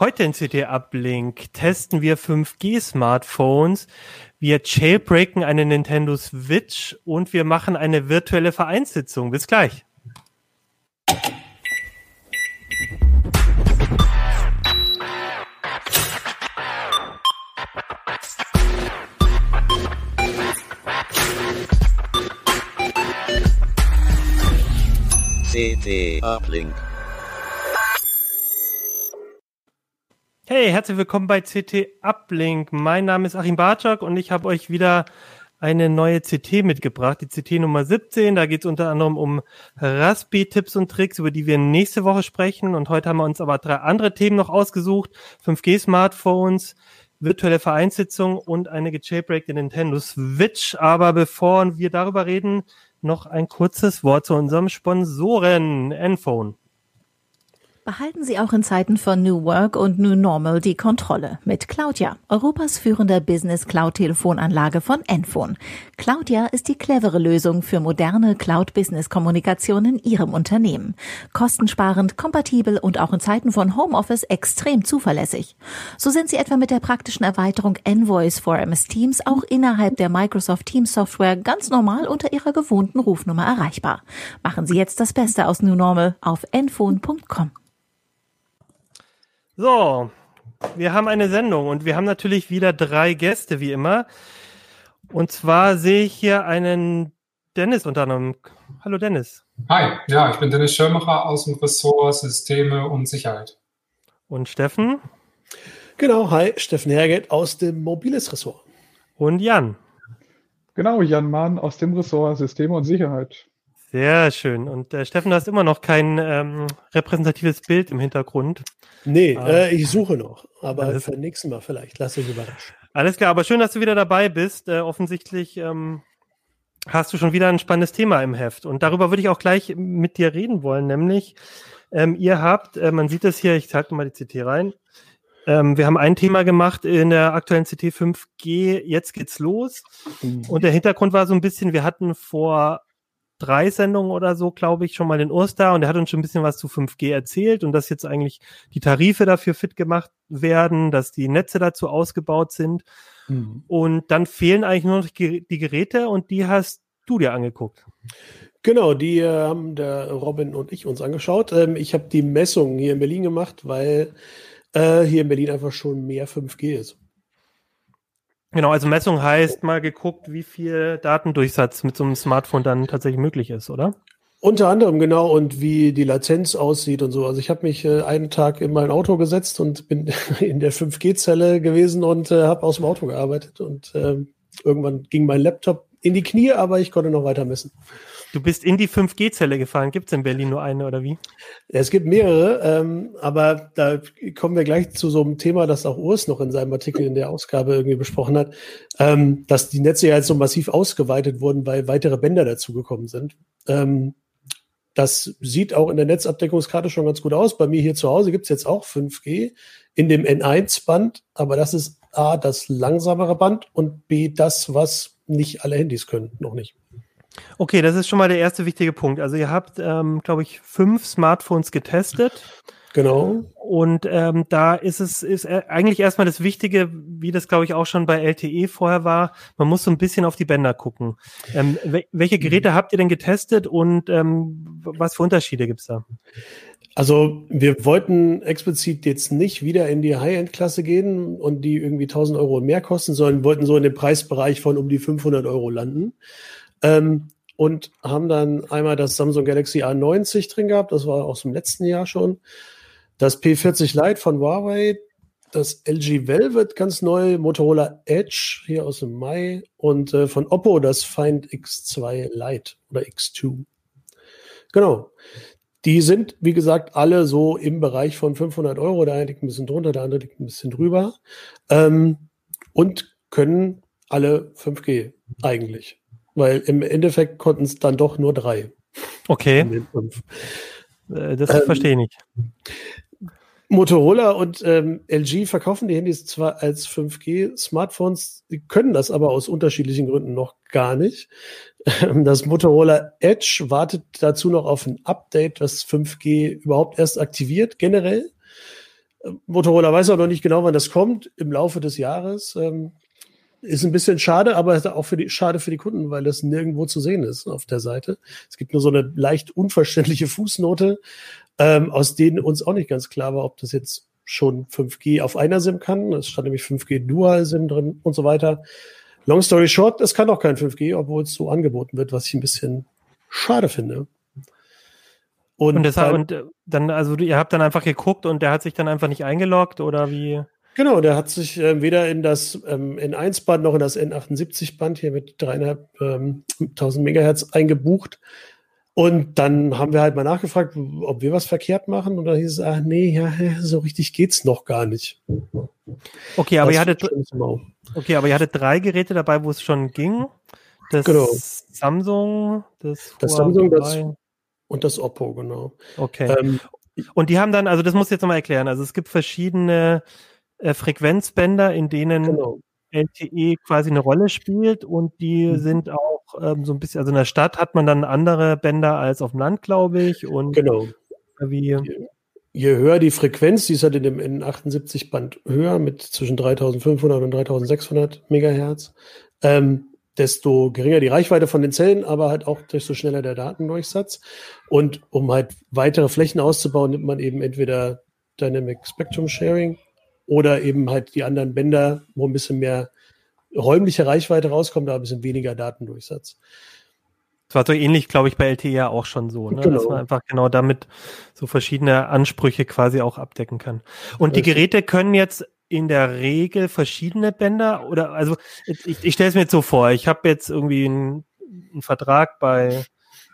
Heute in CT Uplink testen wir 5G-Smartphones, wir jailbreaken eine Nintendo Switch und wir machen eine virtuelle Vereinssitzung. Bis gleich. CT Uplink. Hey, herzlich willkommen bei CT Uplink. Mein Name ist Achim Bartschak und ich habe euch wieder eine neue CT mitgebracht, die CT Nummer 17. Da geht es unter anderem um Raspi-Tipps und Tricks, über die wir nächste Woche sprechen. Und heute haben wir uns aber drei andere Themen noch ausgesucht. 5G-Smartphones, virtuelle Vereinssitzung und eine gejailbreakte Nintendo Switch. Aber bevor wir darüber reden, noch ein kurzes Wort zu unserem Sponsoren, Enphone. Behalten Sie auch in Zeiten von New Work und New Normal die Kontrolle mit Claudia, Europas führender Business Cloud Telefonanlage von Enphone. Claudia ist die clevere Lösung für moderne Cloud Business Kommunikation in Ihrem Unternehmen. Kostensparend, kompatibel und auch in Zeiten von Homeoffice extrem zuverlässig. So sind Sie etwa mit der praktischen Erweiterung Envoice for MS Teams auch innerhalb der Microsoft Teams Software ganz normal unter Ihrer gewohnten Rufnummer erreichbar. Machen Sie jetzt das Beste aus New Normal auf enphone.com. So, wir haben eine Sendung und wir haben natürlich wieder drei Gäste, wie immer. Und zwar sehe ich hier einen Dennis unter anderem. Hallo Dennis. Hi, ja, ich bin Dennis Schirmacher aus dem Ressort Systeme und Sicherheit. Und Steffen? Genau, hi, Steffen Herget aus dem Mobiles Ressort. Und Jan? Genau, Jan Mahn aus dem Ressort Systeme und Sicherheit. Sehr schön. Und äh, Steffen, du hast immer noch kein ähm, repräsentatives Bild im Hintergrund. Nee, ah. äh, ich suche noch. Aber für nächsten Mal vielleicht. Lass dich überraschen. Alles klar, aber schön, dass du wieder dabei bist. Äh, offensichtlich ähm, hast du schon wieder ein spannendes Thema im Heft. Und darüber würde ich auch gleich mit dir reden wollen, nämlich ähm, ihr habt, äh, man sieht das hier, ich halte mal die CT rein. Ähm, wir haben ein Thema gemacht in der aktuellen CT 5G, jetzt geht's los. Mhm. Und der Hintergrund war so ein bisschen, wir hatten vor drei Sendungen oder so, glaube ich, schon mal den Urs da und er hat uns schon ein bisschen was zu 5G erzählt und dass jetzt eigentlich die Tarife dafür fit gemacht werden, dass die Netze dazu ausgebaut sind. Mhm. Und dann fehlen eigentlich nur noch die Geräte und die hast du dir angeguckt. Genau, die äh, haben der Robin und ich uns angeschaut. Ähm, ich habe die Messung hier in Berlin gemacht, weil äh, hier in Berlin einfach schon mehr 5G ist. Genau, also Messung heißt mal geguckt, wie viel Datendurchsatz mit so einem Smartphone dann tatsächlich möglich ist, oder? Unter anderem, genau, und wie die Latenz aussieht und so. Also ich habe mich äh, einen Tag in mein Auto gesetzt und bin in der 5G-Zelle gewesen und äh, habe aus dem Auto gearbeitet. Und äh, irgendwann ging mein Laptop in die Knie, aber ich konnte noch weiter messen. Du bist in die 5G-Zelle gefahren. Gibt es in Berlin nur eine oder wie? Es gibt mehrere, ähm, aber da kommen wir gleich zu so einem Thema, das auch Urs noch in seinem Artikel in der Ausgabe irgendwie besprochen hat, ähm, dass die Netze ja jetzt so massiv ausgeweitet wurden, weil weitere Bänder dazugekommen sind. Ähm, das sieht auch in der Netzabdeckungskarte schon ganz gut aus. Bei mir hier zu Hause gibt es jetzt auch 5G in dem N1-Band, aber das ist A, das langsamere Band und B, das, was nicht alle Handys können, noch nicht. Okay, das ist schon mal der erste wichtige Punkt. Also ihr habt, ähm, glaube ich, fünf Smartphones getestet. Genau. Und ähm, da ist es ist äh, eigentlich erstmal das Wichtige, wie das glaube ich auch schon bei LTE vorher war. Man muss so ein bisschen auf die Bänder gucken. Ähm, welche Geräte habt ihr denn getestet und ähm, was für Unterschiede gibt's da? Also wir wollten explizit jetzt nicht wieder in die High-End-Klasse gehen und die irgendwie 1000 Euro mehr kosten, sondern wollten so in dem Preisbereich von um die 500 Euro landen. Ähm, und haben dann einmal das Samsung Galaxy A90 drin gehabt, das war aus dem letzten Jahr schon. Das P40 Lite von Huawei, das LG Velvet ganz neu, Motorola Edge hier aus dem Mai und äh, von Oppo das Find X2 Lite oder X2. Genau. Die sind, wie gesagt, alle so im Bereich von 500 Euro. Der eine liegt ein bisschen drunter, der andere liegt ein bisschen drüber. Ähm, und können alle 5G eigentlich. Weil im Endeffekt konnten es dann doch nur drei. Okay. Äh, das ähm, verstehe ich nicht. Motorola und ähm, LG verkaufen die Handys zwar als 5G-Smartphones, die können das aber aus unterschiedlichen Gründen noch gar nicht. Das Motorola Edge wartet dazu noch auf ein Update, das 5G überhaupt erst aktiviert, generell. Motorola weiß auch noch nicht genau, wann das kommt, im Laufe des Jahres. Ähm, ist ein bisschen schade, aber auch für die, schade für die Kunden, weil das nirgendwo zu sehen ist auf der Seite. Es gibt nur so eine leicht unverständliche Fußnote, ähm, aus denen uns auch nicht ganz klar war, ob das jetzt schon 5G auf einer SIM kann. Es stand nämlich 5G Dual SIM drin und so weiter. Long story short, es kann auch kein 5G, obwohl es so angeboten wird, was ich ein bisschen schade finde. Und, und, deshalb, und äh, dann, also ihr habt dann einfach geguckt und der hat sich dann einfach nicht eingeloggt oder wie? Genau, der hat sich äh, weder in das ähm, N1-Band noch in das N78-Band hier mit dreieinhalbtausend ähm, Megahertz eingebucht. Und dann haben wir halt mal nachgefragt, ob wir was verkehrt machen. Und dann hieß es, ach nee, ja, so richtig geht's noch gar nicht. Okay, aber ihr hattet, okay, aber ihr hattet drei Geräte dabei, wo es schon ging. Das genau. Samsung, das, das Samsung, das und das Oppo, genau. Okay. Ähm, und die haben dann, also das muss ich jetzt nochmal erklären. Also es gibt verschiedene äh, Frequenzbänder, in denen genau. LTE quasi eine Rolle spielt und die mhm. sind auch ähm, so ein bisschen, also in der Stadt hat man dann andere Bänder als auf dem Land, glaube ich. Und genau. Wie, je, höher die Frequenz, die ist halt in dem N78-Band höher mit zwischen 3500 und 3600 Megahertz, ähm, desto geringer die Reichweite von den Zellen, aber halt auch desto schneller der Datendurchsatz. Und um halt weitere Flächen auszubauen, nimmt man eben entweder Dynamic Spectrum Sharing oder eben halt die anderen Bänder, wo ein bisschen mehr räumliche Reichweite rauskommt, aber ein bisschen weniger Datendurchsatz. Das war so ähnlich, glaube ich, bei LTE auch schon so, ne? genau. dass man einfach genau damit so verschiedene Ansprüche quasi auch abdecken kann. Und die Geräte können jetzt in der Regel verschiedene Bänder oder also ich, ich stelle es mir jetzt so vor, ich habe jetzt irgendwie einen, einen Vertrag bei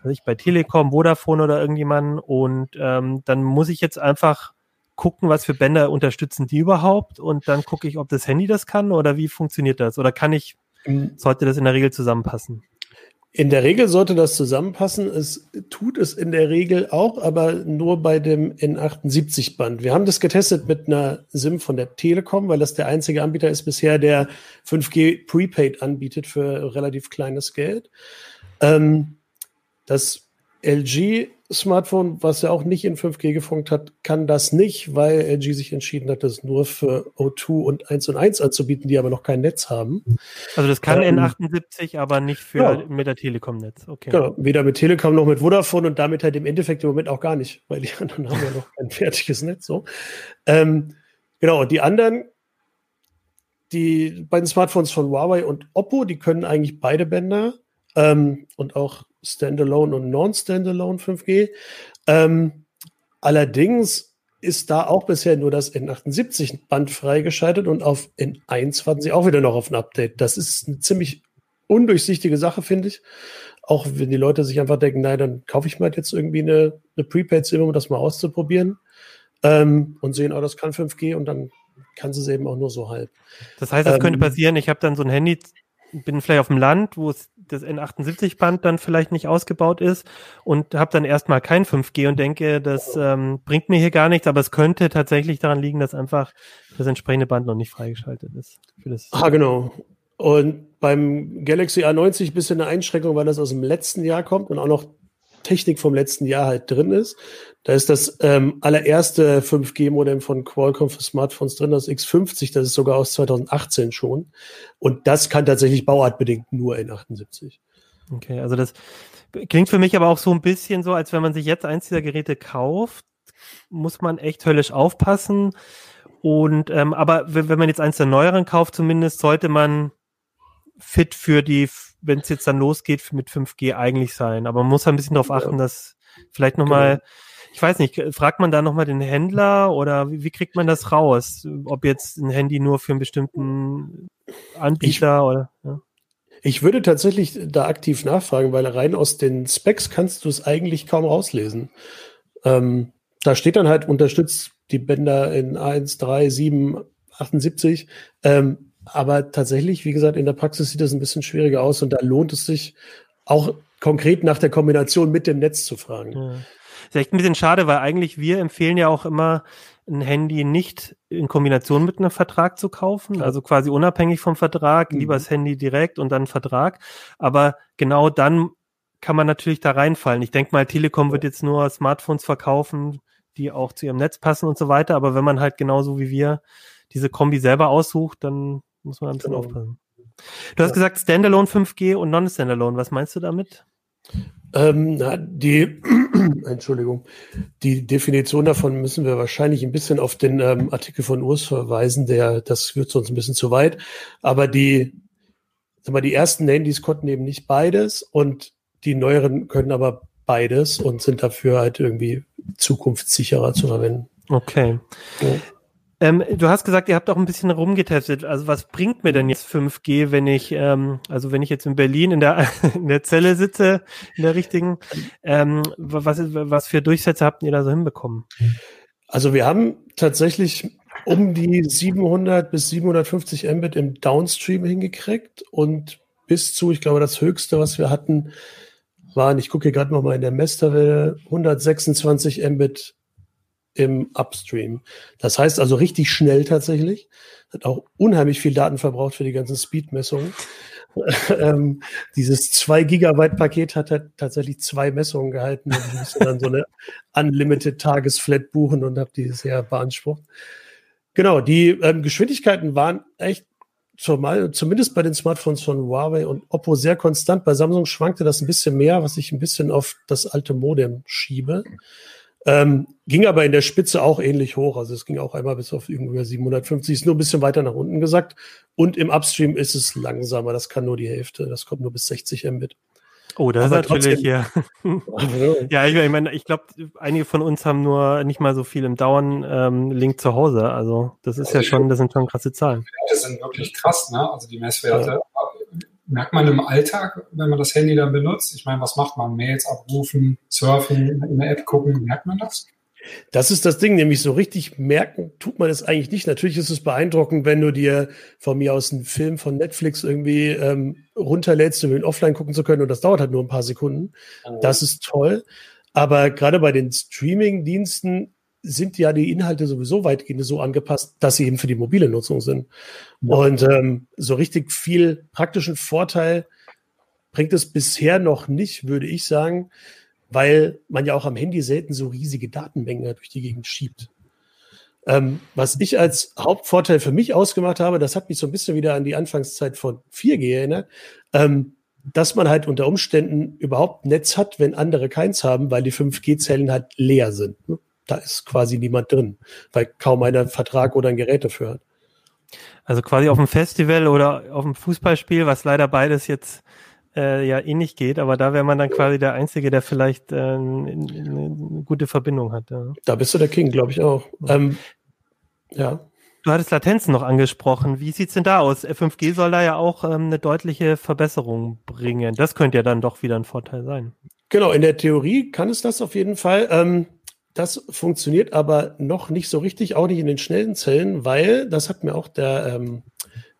weiß ich, bei Telekom, Vodafone oder irgendjemanden und ähm, dann muss ich jetzt einfach gucken, was für Bänder unterstützen die überhaupt und dann gucke ich, ob das Handy das kann oder wie funktioniert das oder kann ich, sollte das in der Regel zusammenpassen? In der Regel sollte das zusammenpassen. Es tut es in der Regel auch, aber nur bei dem N78-Band. Wir haben das getestet mit einer SIM von der Telekom, weil das der einzige Anbieter ist bisher, der 5G Prepaid anbietet für relativ kleines Geld. Ähm, das LG Smartphone, was ja auch nicht in 5G gefunkt hat, kann das nicht, weil LG sich entschieden hat, das nur für O2 und 1 und 1 anzubieten, die aber noch kein Netz haben. Also das kann ähm, N78, aber nicht für ja. mit der Telekom-Netz. Okay. Genau, weder mit Telekom noch mit Vodafone und damit halt im Endeffekt im Moment auch gar nicht, weil die anderen haben ja noch kein fertiges Netz. So. Ähm, genau, und die anderen, die beiden Smartphones von Huawei und Oppo, die können eigentlich beide Bänder ähm, und auch Standalone und Non-Standalone 5G. Ähm, allerdings ist da auch bisher nur das N78-Band freigeschaltet und auf N1 warten sie auch wieder noch auf ein Update. Das ist eine ziemlich undurchsichtige Sache, finde ich. Auch wenn die Leute sich einfach denken, nein, dann kaufe ich mal jetzt irgendwie eine, eine Prepaid-SIM, um das mal auszuprobieren. Ähm, und sehen, oh, das kann 5G und dann kann sie es eben auch nur so halb. Das heißt, es ähm, könnte passieren, ich habe dann so ein Handy bin vielleicht auf dem Land, wo es das N78-Band dann vielleicht nicht ausgebaut ist und habe dann erstmal kein 5G und denke, das ähm, bringt mir hier gar nichts, aber es könnte tatsächlich daran liegen, dass einfach das entsprechende Band noch nicht freigeschaltet ist. Für das ah, genau. Und beim Galaxy A90 ein bisschen eine Einschränkung, weil das aus dem letzten Jahr kommt und auch noch Technik vom letzten Jahr halt drin ist. Da ist das ähm, allererste 5G-Modem von Qualcomm für Smartphones drin, das X50, das ist sogar aus 2018 schon. Und das kann tatsächlich bauartbedingt nur N78. Okay, also das klingt für mich aber auch so ein bisschen so, als wenn man sich jetzt eins dieser Geräte kauft, muss man echt höllisch aufpassen. Und ähm, aber wenn man jetzt eins der neueren kauft, zumindest sollte man fit für die, wenn es jetzt dann losgeht mit 5G eigentlich sein. Aber man muss ein bisschen darauf achten, dass vielleicht nochmal genau ich weiß nicht, fragt man da nochmal den Händler oder wie, wie, kriegt man das raus? Ob jetzt ein Handy nur für einen bestimmten Anbieter ich, oder? Ja. Ich würde tatsächlich da aktiv nachfragen, weil rein aus den Specs kannst du es eigentlich kaum rauslesen. Ähm, da steht dann halt unterstützt die Bänder in 1, 3, 7, 78. Ähm, aber tatsächlich, wie gesagt, in der Praxis sieht das ein bisschen schwieriger aus und da lohnt es sich auch konkret nach der Kombination mit dem Netz zu fragen. Ja. Ist echt ein bisschen schade, weil eigentlich wir empfehlen ja auch immer, ein Handy nicht in Kombination mit einem Vertrag zu kaufen, also quasi unabhängig vom Vertrag, mhm. lieber das Handy direkt und dann Vertrag. Aber genau dann kann man natürlich da reinfallen. Ich denke mal, Telekom wird jetzt nur Smartphones verkaufen die auch zu ihrem Netz passen und so weiter. Aber wenn man halt genauso wie wir diese Kombi selber aussucht, dann muss man ein bisschen genau. aufpassen. Du hast ja. gesagt Standalone 5G und Non-Standalone. Was meinst du damit? Ähm, na, die, Entschuldigung, die Definition davon müssen wir wahrscheinlich ein bisschen auf den ähm, Artikel von Urs verweisen, der, das führt sonst ein bisschen zu weit. Aber die, sag mal, die ersten Handys konnten eben nicht beides und die neueren können aber beides und sind dafür halt irgendwie zukunftssicherer zu verwenden. Okay. Ja. Ähm, du hast gesagt, ihr habt auch ein bisschen rumgetestet. Also was bringt mir denn jetzt 5G, wenn ich, ähm, also wenn ich jetzt in Berlin in der, in der Zelle sitze, in der richtigen, ähm, was, was für Durchsätze habt ihr da so hinbekommen? Also wir haben tatsächlich um die 700 bis 750 Mbit im Downstream hingekriegt und bis zu, ich glaube, das höchste, was wir hatten, waren, ich gucke gerade mal in der Mesterwelle, 126 Mbit im Upstream. Das heißt also richtig schnell tatsächlich. Hat auch unheimlich viel Daten verbraucht für die ganzen Speed-Messungen. ähm, dieses 2 Gigabyte Paket hat halt tatsächlich zwei Messungen gehalten ich musste dann so eine Unlimited Tagesflat buchen und habe die sehr beansprucht. Genau, die ähm, Geschwindigkeiten waren echt zumal, zumindest bei den Smartphones von Huawei und Oppo sehr konstant. Bei Samsung schwankte das ein bisschen mehr, was ich ein bisschen auf das alte Modem schiebe. Ähm, ging aber in der Spitze auch ähnlich hoch. Also es ging auch einmal bis auf irgendwie 750, ist nur ein bisschen weiter nach unten gesagt. Und im Upstream ist es langsamer. Das kann nur die Hälfte. Das kommt nur bis 60 Mbit. Oh, das aber ist natürlich, ja. ja, ich, ich meine, ich glaube, einige von uns haben nur nicht mal so viel im Dauern-Link ähm, zu Hause. Also das ist also ja schon, das sind schon krasse Zahlen. Das sind wirklich krass, ne? Also die Messwerte. Ja merkt man im Alltag, wenn man das Handy dann benutzt? Ich meine, was macht man? Mails abrufen, surfen, in der App gucken, merkt man das? Das ist das Ding, nämlich so richtig merken tut man es eigentlich nicht. Natürlich ist es beeindruckend, wenn du dir von mir aus einen Film von Netflix irgendwie ähm, runterlädst, um ihn offline gucken zu können und das dauert halt nur ein paar Sekunden. Oh. Das ist toll. Aber gerade bei den Streaming-Diensten sind ja die Inhalte sowieso weitgehend so angepasst, dass sie eben für die mobile Nutzung sind. Ja. Und ähm, so richtig viel praktischen Vorteil bringt es bisher noch nicht, würde ich sagen, weil man ja auch am Handy selten so riesige Datenmengen durch die Gegend schiebt. Ähm, was ich als Hauptvorteil für mich ausgemacht habe, das hat mich so ein bisschen wieder an die Anfangszeit von 4G erinnert, ähm, dass man halt unter Umständen überhaupt Netz hat, wenn andere keins haben, weil die 5G-Zellen halt leer sind. Ne? Da ist quasi niemand drin, weil kaum einer einen Vertrag oder ein Gerät dafür hat. Also quasi auf dem Festival oder auf dem Fußballspiel, was leider beides jetzt äh, ja eh nicht geht, aber da wäre man dann quasi der Einzige, der vielleicht äh, eine, gute Verbindung hat. Ja. Da bist du der King, glaube ich auch. Ähm, ja. Du hattest Latenzen noch angesprochen. Wie sieht's denn da aus? 5G soll da ja auch ähm, eine deutliche Verbesserung bringen. Das könnte ja dann doch wieder ein Vorteil sein. Genau, in der Theorie kann es das auf jeden Fall. Ähm, das funktioniert aber noch nicht so richtig, auch nicht in den schnellen Zellen, weil, das hat mir auch der, ähm,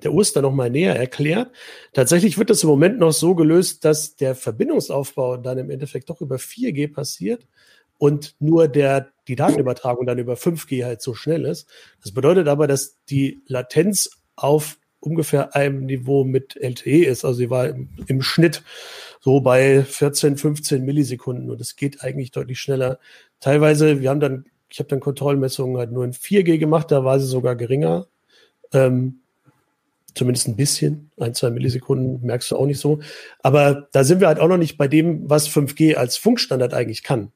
der Oster noch mal näher erklärt. Tatsächlich wird das im Moment noch so gelöst, dass der Verbindungsaufbau dann im Endeffekt doch über 4G passiert und nur der, die Datenübertragung dann über 5G halt so schnell ist. Das bedeutet aber, dass die Latenz auf ungefähr einem Niveau mit LTE ist. Also sie war im, im Schnitt so bei 14, 15 Millisekunden und es geht eigentlich deutlich schneller teilweise, wir haben dann, ich habe dann Kontrollmessungen halt nur in 4G gemacht, da war sie sogar geringer. Ähm, zumindest ein bisschen, ein, zwei Millisekunden merkst du auch nicht so. Aber da sind wir halt auch noch nicht bei dem, was 5G als Funkstandard eigentlich kann.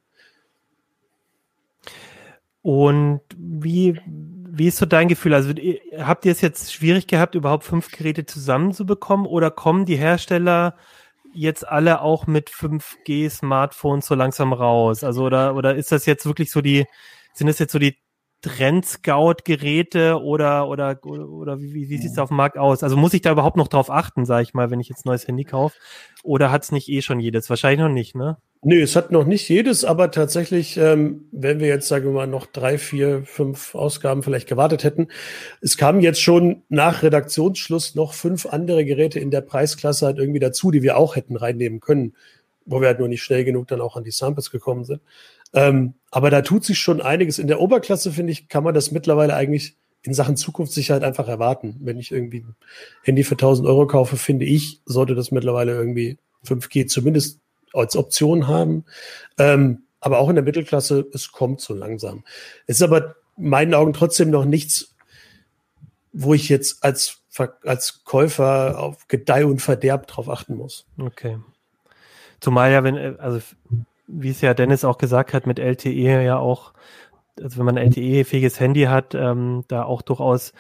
Und wie, wie ist so dein Gefühl? Also habt ihr es jetzt schwierig gehabt, überhaupt fünf Geräte zusammenzubekommen oder kommen die Hersteller jetzt alle auch mit 5G-Smartphones so langsam raus? Also oder, oder ist das jetzt wirklich so die, sind das jetzt so die Trend-Scout-Geräte oder, oder, oder, oder wie, wie sieht es auf dem Markt aus? Also muss ich da überhaupt noch drauf achten, sage ich mal, wenn ich jetzt neues Handy kaufe? Oder hat es nicht eh schon jedes? Wahrscheinlich noch nicht, ne? Nö, es hat noch nicht jedes, aber tatsächlich, ähm, wenn wir jetzt, sagen wir mal, noch drei, vier, fünf Ausgaben vielleicht gewartet hätten, es kamen jetzt schon nach Redaktionsschluss noch fünf andere Geräte in der Preisklasse halt irgendwie dazu, die wir auch hätten reinnehmen können, wo wir halt nur nicht schnell genug dann auch an die Samples gekommen sind. Ähm, aber da tut sich schon einiges. In der Oberklasse, finde ich, kann man das mittlerweile eigentlich in Sachen Zukunftssicherheit einfach erwarten. Wenn ich irgendwie ein Handy für 1000 Euro kaufe, finde ich, sollte das mittlerweile irgendwie 5G zumindest als Option haben. Ähm, aber auch in der Mittelklasse, es kommt so langsam. Es ist aber in meinen Augen trotzdem noch nichts, wo ich jetzt als, als Käufer auf Gedeih und Verderb drauf achten muss. Okay. Zumal ja, wenn, also wie es ja Dennis auch gesagt hat, mit LTE ja auch, also wenn man ein LTE-fähiges Handy hat, ähm, da auch durchaus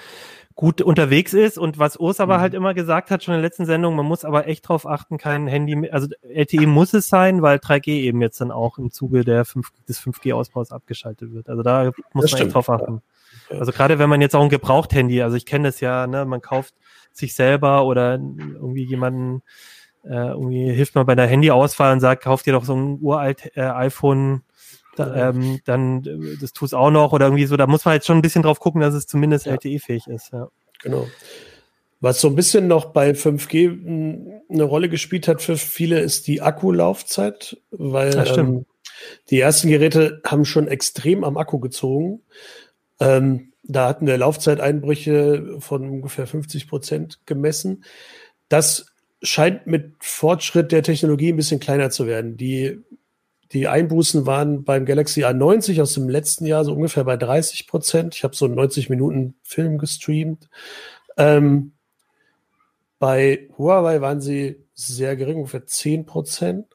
gut unterwegs ist und was Urs aber mhm. halt immer gesagt hat, schon in der letzten Sendung, man muss aber echt drauf achten, kein Handy, also LTE muss es sein, weil 3G eben jetzt dann auch im Zuge der 5, des 5G-Ausbaus abgeschaltet wird. Also da muss das man stimmt. echt drauf achten. Ja. Also gerade wenn man jetzt auch ein Gebraucht-Handy, also ich kenne das ja, ne, man kauft sich selber oder irgendwie jemanden, äh, irgendwie hilft man bei der Handyauswahl und sagt, kauft dir doch so ein uralt äh, iPhone da, ähm, dann äh, das tut es auch noch oder irgendwie so, da muss man jetzt schon ein bisschen drauf gucken, dass es zumindest ja. LTE-fähig ist. Ja. Genau. Was so ein bisschen noch bei 5G hm, eine Rolle gespielt hat für viele, ist die Akkulaufzeit, weil ähm, die ersten Geräte haben schon extrem am Akku gezogen. Ähm, da hatten wir Laufzeiteinbrüche von ungefähr 50 Prozent gemessen. Das scheint mit Fortschritt der Technologie ein bisschen kleiner zu werden. Die die Einbußen waren beim Galaxy A90 aus dem letzten Jahr so ungefähr bei 30 Prozent. Ich habe so einen 90 Minuten Film gestreamt. Ähm, bei Huawei waren sie sehr gering, ungefähr 10 Prozent.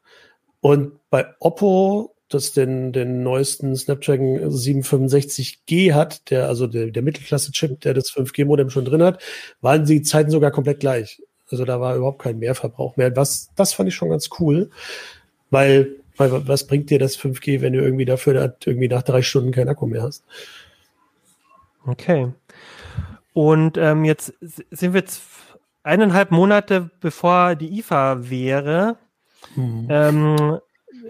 Und bei Oppo, das den, den neuesten Snapdragon 765G hat, der, also der, der Mittelklasse-Chip, der das 5G-Modem schon drin hat, waren die Zeiten sogar komplett gleich. Also da war überhaupt kein Mehrverbrauch mehr. Was, das fand ich schon ganz cool, weil weil was bringt dir das 5G, wenn du irgendwie dafür irgendwie nach drei Stunden keinen Akku mehr hast? Okay. Und ähm, jetzt sind wir jetzt eineinhalb Monate bevor die IFA wäre. Hm. Ähm,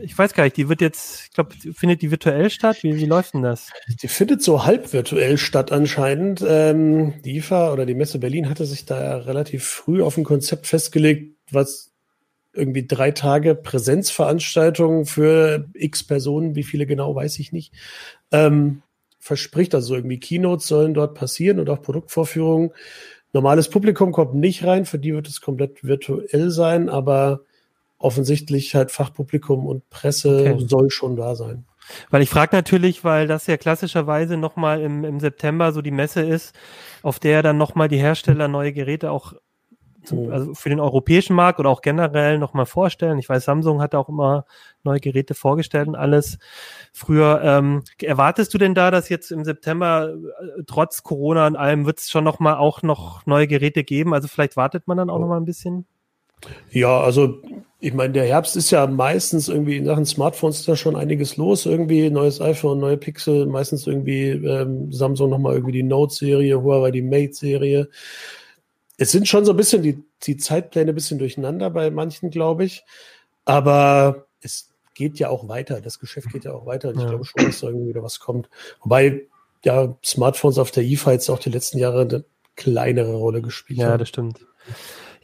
ich weiß gar nicht, die wird jetzt, ich glaube, findet die virtuell statt? Wie, wie läuft denn das? Die findet so halb virtuell statt anscheinend. Ähm, die IFA oder die Messe Berlin hatte sich da relativ früh auf ein Konzept festgelegt, was irgendwie drei Tage Präsenzveranstaltungen für x Personen, wie viele genau, weiß ich nicht, ähm, verspricht. Also irgendwie Keynotes sollen dort passieren und auch Produktvorführungen. Normales Publikum kommt nicht rein, für die wird es komplett virtuell sein, aber offensichtlich halt Fachpublikum und Presse okay. soll schon da sein. Weil ich frage natürlich, weil das ja klassischerweise nochmal im, im September so die Messe ist, auf der dann nochmal die Hersteller neue Geräte auch zum, also für den europäischen Markt oder auch generell nochmal vorstellen. Ich weiß, Samsung hat auch immer neue Geräte vorgestellt und alles. Früher, ähm, erwartest du denn da, dass jetzt im September äh, trotz Corona und allem wird es schon nochmal auch noch neue Geräte geben? Also vielleicht wartet man dann auch oh. nochmal ein bisschen? Ja, also ich meine, der Herbst ist ja meistens irgendwie in Sachen Smartphones ist da schon einiges los. Irgendwie neues iPhone, neue Pixel, meistens irgendwie ähm, Samsung nochmal irgendwie die Note-Serie, Huawei die Mate-Serie es sind schon so ein bisschen die, die Zeitpläne ein bisschen durcheinander bei manchen, glaube ich. Aber es geht ja auch weiter. Das Geschäft geht ja auch weiter. Und ja. ich glaube schon, dass da irgendwie wieder was kommt. Wobei ja Smartphones auf der IFA jetzt auch die letzten Jahre eine kleinere Rolle gespielt ja, haben. Ja, das stimmt.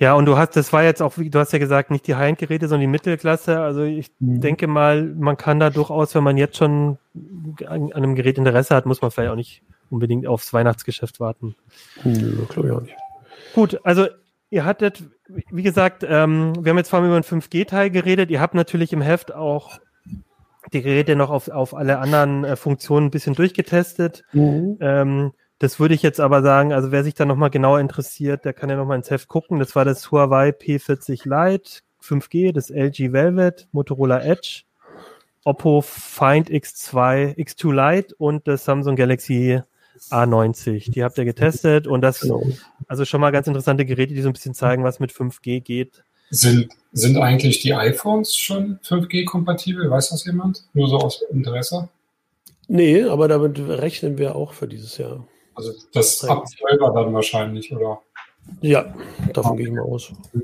Ja, und du hast, das war jetzt auch, du hast ja gesagt, nicht die High-End-Geräte, sondern die Mittelklasse. Also ich mhm. denke mal, man kann da durchaus, wenn man jetzt schon an, an, einem Gerät Interesse hat, muss man vielleicht auch nicht unbedingt aufs Weihnachtsgeschäft warten. Nö, glaube ich auch nicht. Gut, also ihr hattet, wie gesagt, ähm, wir haben jetzt vor allem über den 5G-Teil geredet. Ihr habt natürlich im Heft auch die Geräte noch auf, auf alle anderen äh, Funktionen ein bisschen durchgetestet. Mhm. Ähm, das würde ich jetzt aber sagen, also wer sich da nochmal genauer interessiert, der kann ja nochmal ins Heft gucken. Das war das Huawei P40 Lite 5G, das LG Velvet, Motorola Edge, Oppo Find X2, X2 Lite und das Samsung Galaxy A90. Die habt ihr getestet und das, genau. also schon mal ganz interessante Geräte, die so ein bisschen zeigen, was mit 5G geht. Sind, sind eigentlich die iPhones schon 5G-kompatibel? Weiß das jemand? Nur so aus Interesse? Nee, aber damit rechnen wir auch für dieses Jahr. Also das ab 12 dann wahrscheinlich, oder? Ja, davon gehe ich mal aus. Ich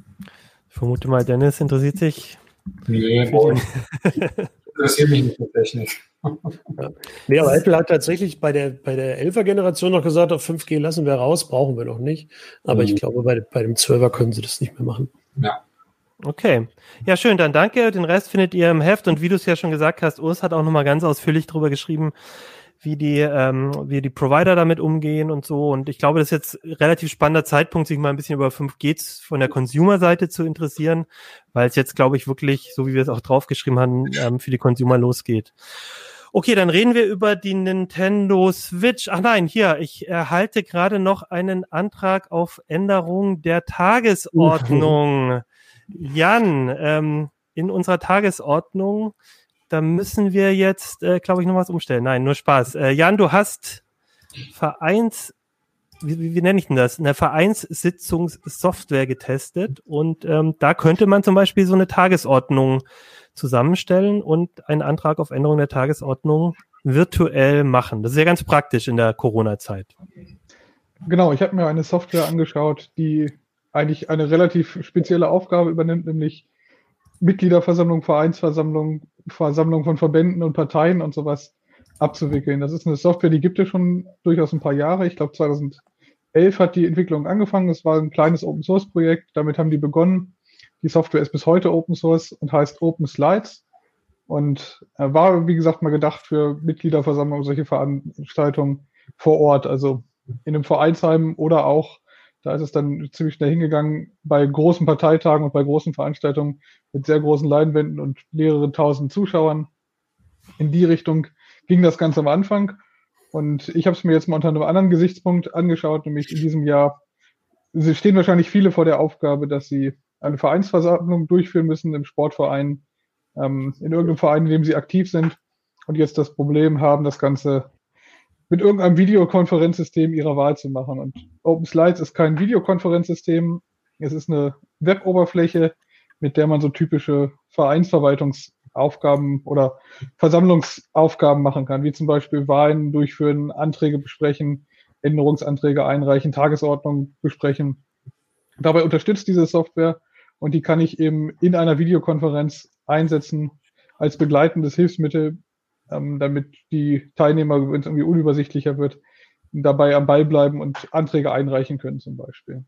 vermute mal, Dennis interessiert sich. Nee, boy. interessiert mich nicht für Technik. Ja. Nee, aber Apple hat tatsächlich bei der, bei der 11er Generation noch gesagt, auf 5G lassen wir raus, brauchen wir noch nicht. Aber mhm. ich glaube, bei, bei dem 12er können sie das nicht mehr machen. Ja. Okay. Ja, schön, dann danke. Den Rest findet ihr im Heft und wie du es ja schon gesagt hast, Urs hat auch nochmal ganz ausführlich darüber geschrieben, wie die, ähm, wie die Provider damit umgehen und so. Und ich glaube, das ist jetzt relativ spannender Zeitpunkt, sich mal ein bisschen über 5G von der Consumer-Seite zu interessieren, weil es jetzt, glaube ich, wirklich, so wie wir es auch draufgeschrieben haben, ähm, für die Consumer losgeht. Okay, dann reden wir über die Nintendo Switch. Ach nein, hier, ich erhalte gerade noch einen Antrag auf Änderung der Tagesordnung. Jan, ähm, in unserer Tagesordnung da müssen wir jetzt, äh, glaube ich, noch was umstellen. Nein, nur Spaß. Äh, Jan, du hast Vereins, wie, wie, wie nenne ich denn das? Eine Vereinssitzungssoftware getestet und ähm, da könnte man zum Beispiel so eine Tagesordnung zusammenstellen und einen Antrag auf Änderung der Tagesordnung virtuell machen. Das ist ja ganz praktisch in der Corona-Zeit. Genau, ich habe mir eine Software angeschaut, die eigentlich eine relativ spezielle Aufgabe übernimmt, nämlich Mitgliederversammlung, Vereinsversammlung, Versammlung von Verbänden und Parteien und sowas abzuwickeln. Das ist eine Software, die gibt es schon durchaus ein paar Jahre. Ich glaube 2011 hat die Entwicklung angefangen. Es war ein kleines Open Source Projekt. Damit haben die begonnen. Die Software ist bis heute Open Source und heißt Open Slides und war, wie gesagt, mal gedacht für Mitgliederversammlungen, solche Veranstaltungen vor Ort, also in einem Vereinsheim oder auch da ist es dann ziemlich schnell hingegangen bei großen Parteitagen und bei großen Veranstaltungen mit sehr großen Leinwänden und mehreren tausend Zuschauern. In die Richtung ging das Ganze am Anfang. Und ich habe es mir jetzt mal unter einem anderen Gesichtspunkt angeschaut, nämlich in diesem Jahr. Sie stehen wahrscheinlich viele vor der Aufgabe, dass sie eine Vereinsversammlung durchführen müssen im Sportverein, ähm, in irgendeinem Verein, in dem sie aktiv sind und jetzt das Problem haben, das Ganze mit irgendeinem Videokonferenzsystem ihrer Wahl zu machen. Und Open Slides ist kein Videokonferenzsystem. Es ist eine Web-Oberfläche, mit der man so typische Vereinsverwaltungsaufgaben oder Versammlungsaufgaben machen kann, wie zum Beispiel Wahlen durchführen, Anträge besprechen, Änderungsanträge einreichen, Tagesordnung besprechen. Dabei unterstützt diese Software und die kann ich eben in einer Videokonferenz einsetzen als begleitendes Hilfsmittel ähm, damit die Teilnehmer, wenn es irgendwie unübersichtlicher wird, dabei am Ball bleiben und Anträge einreichen können zum Beispiel.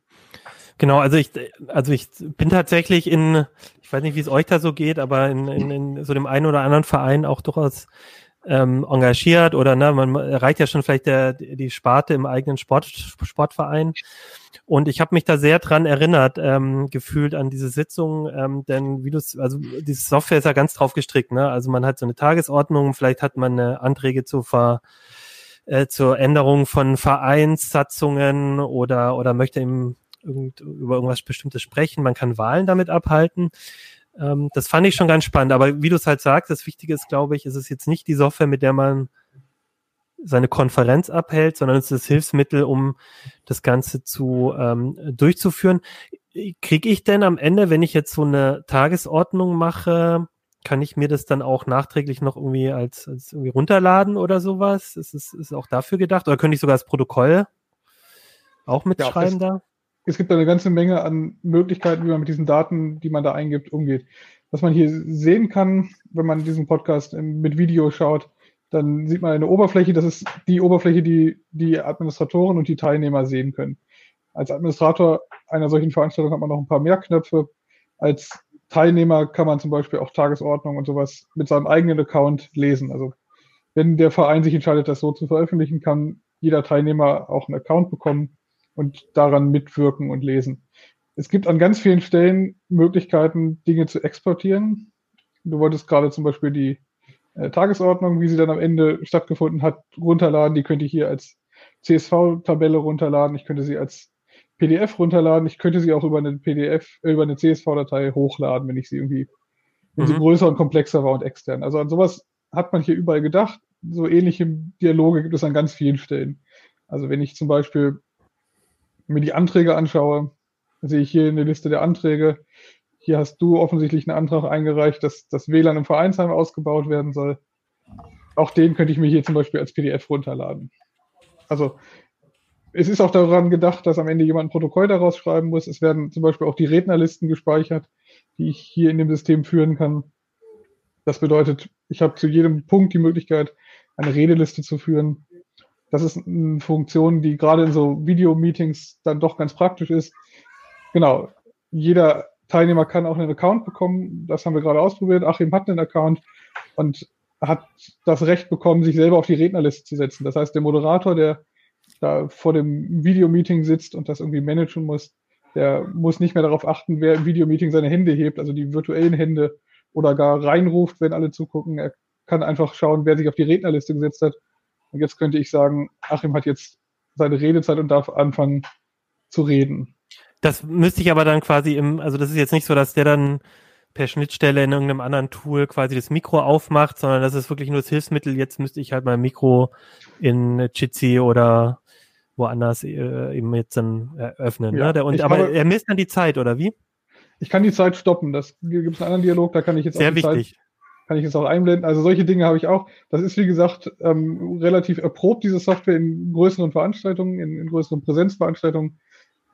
Genau, also ich, also ich bin tatsächlich in, ich weiß nicht, wie es euch da so geht, aber in, in, in so dem einen oder anderen Verein auch durchaus ähm, engagiert oder ne, man erreicht ja schon vielleicht der, die Sparte im eigenen Sport, Sportverein. Und ich habe mich da sehr dran erinnert, ähm, gefühlt an diese Sitzung, ähm, denn wie du also diese Software ist ja ganz drauf gestrickt, ne? Also man hat so eine Tagesordnung, vielleicht hat man eine Anträge zu ver äh, zur Änderung von Vereinssatzungen oder oder möchte eben irgend, über irgendwas Bestimmtes sprechen. Man kann Wahlen damit abhalten. Ähm, das fand ich schon ganz spannend. Aber wie du es halt sagst, das Wichtige ist, glaube ich, ist es jetzt nicht die Software, mit der man seine Konferenz abhält, sondern es ist das Hilfsmittel, um das Ganze zu ähm, durchzuführen. Kriege ich denn am Ende, wenn ich jetzt so eine Tagesordnung mache, kann ich mir das dann auch nachträglich noch irgendwie als, als irgendwie runterladen oder sowas? Ist es ist auch dafür gedacht? Oder könnte ich sogar das Protokoll auch mitschreiben ja, da? Es gibt eine ganze Menge an Möglichkeiten, wie man mit diesen Daten, die man da eingibt, umgeht. Was man hier sehen kann, wenn man diesen Podcast mit Video schaut, dann sieht man eine Oberfläche, das ist die Oberfläche, die die Administratoren und die Teilnehmer sehen können. Als Administrator einer solchen Veranstaltung hat man noch ein paar mehr Knöpfe. Als Teilnehmer kann man zum Beispiel auch Tagesordnung und sowas mit seinem eigenen Account lesen. Also wenn der Verein sich entscheidet, das so zu veröffentlichen, kann jeder Teilnehmer auch einen Account bekommen und daran mitwirken und lesen. Es gibt an ganz vielen Stellen Möglichkeiten, Dinge zu exportieren. Du wolltest gerade zum Beispiel die äh, Tagesordnung, wie sie dann am Ende stattgefunden hat, runterladen. Die könnte ich hier als CSV-Tabelle runterladen. Ich könnte sie als PDF runterladen. Ich könnte sie auch über eine PDF, äh, über eine CSV-Datei hochladen, wenn ich sie irgendwie, wenn mhm. sie größer und komplexer war und extern. Also an sowas hat man hier überall gedacht. So ähnliche Dialoge gibt es an ganz vielen Stellen. Also wenn ich zum Beispiel mir die Anträge anschaue, sehe ich hier in der Liste der Anträge, hier hast du offensichtlich einen Antrag eingereicht, dass das WLAN im Vereinsheim ausgebaut werden soll. Auch den könnte ich mir hier zum Beispiel als PDF runterladen. Also es ist auch daran gedacht, dass am Ende jemand ein Protokoll daraus schreiben muss. Es werden zum Beispiel auch die Rednerlisten gespeichert, die ich hier in dem System führen kann. Das bedeutet, ich habe zu jedem Punkt die Möglichkeit, eine Redeliste zu führen das ist eine Funktion, die gerade in so Video-Meetings dann doch ganz praktisch ist. Genau. Jeder Teilnehmer kann auch einen Account bekommen. Das haben wir gerade ausprobiert. Achim hat einen Account und hat das Recht bekommen, sich selber auf die Rednerliste zu setzen. Das heißt, der Moderator, der da vor dem Videomeeting sitzt und das irgendwie managen muss, der muss nicht mehr darauf achten, wer im Videomeeting seine Hände hebt, also die virtuellen Hände, oder gar reinruft, wenn alle zugucken. Er kann einfach schauen, wer sich auf die Rednerliste gesetzt hat. Und jetzt könnte ich sagen, Achim hat jetzt seine Redezeit und darf anfangen zu reden. Das müsste ich aber dann quasi im, also das ist jetzt nicht so, dass der dann per Schnittstelle in irgendeinem anderen Tool quasi das Mikro aufmacht, sondern das ist wirklich nur das Hilfsmittel. Jetzt müsste ich halt mein Mikro in Jitsi oder woanders äh, eben jetzt dann öffnen. Ja, ne? Und, aber habe, er misst dann die Zeit, oder wie? Ich kann die Zeit stoppen. Das gibt es einen anderen Dialog, da kann ich jetzt Sehr auch die wichtig. Zeit, kann ich jetzt auch einblenden. Also solche Dinge habe ich auch. Das ist, wie gesagt, ähm, relativ erprobt, diese Software in größeren Veranstaltungen, in, in größeren Präsenzveranstaltungen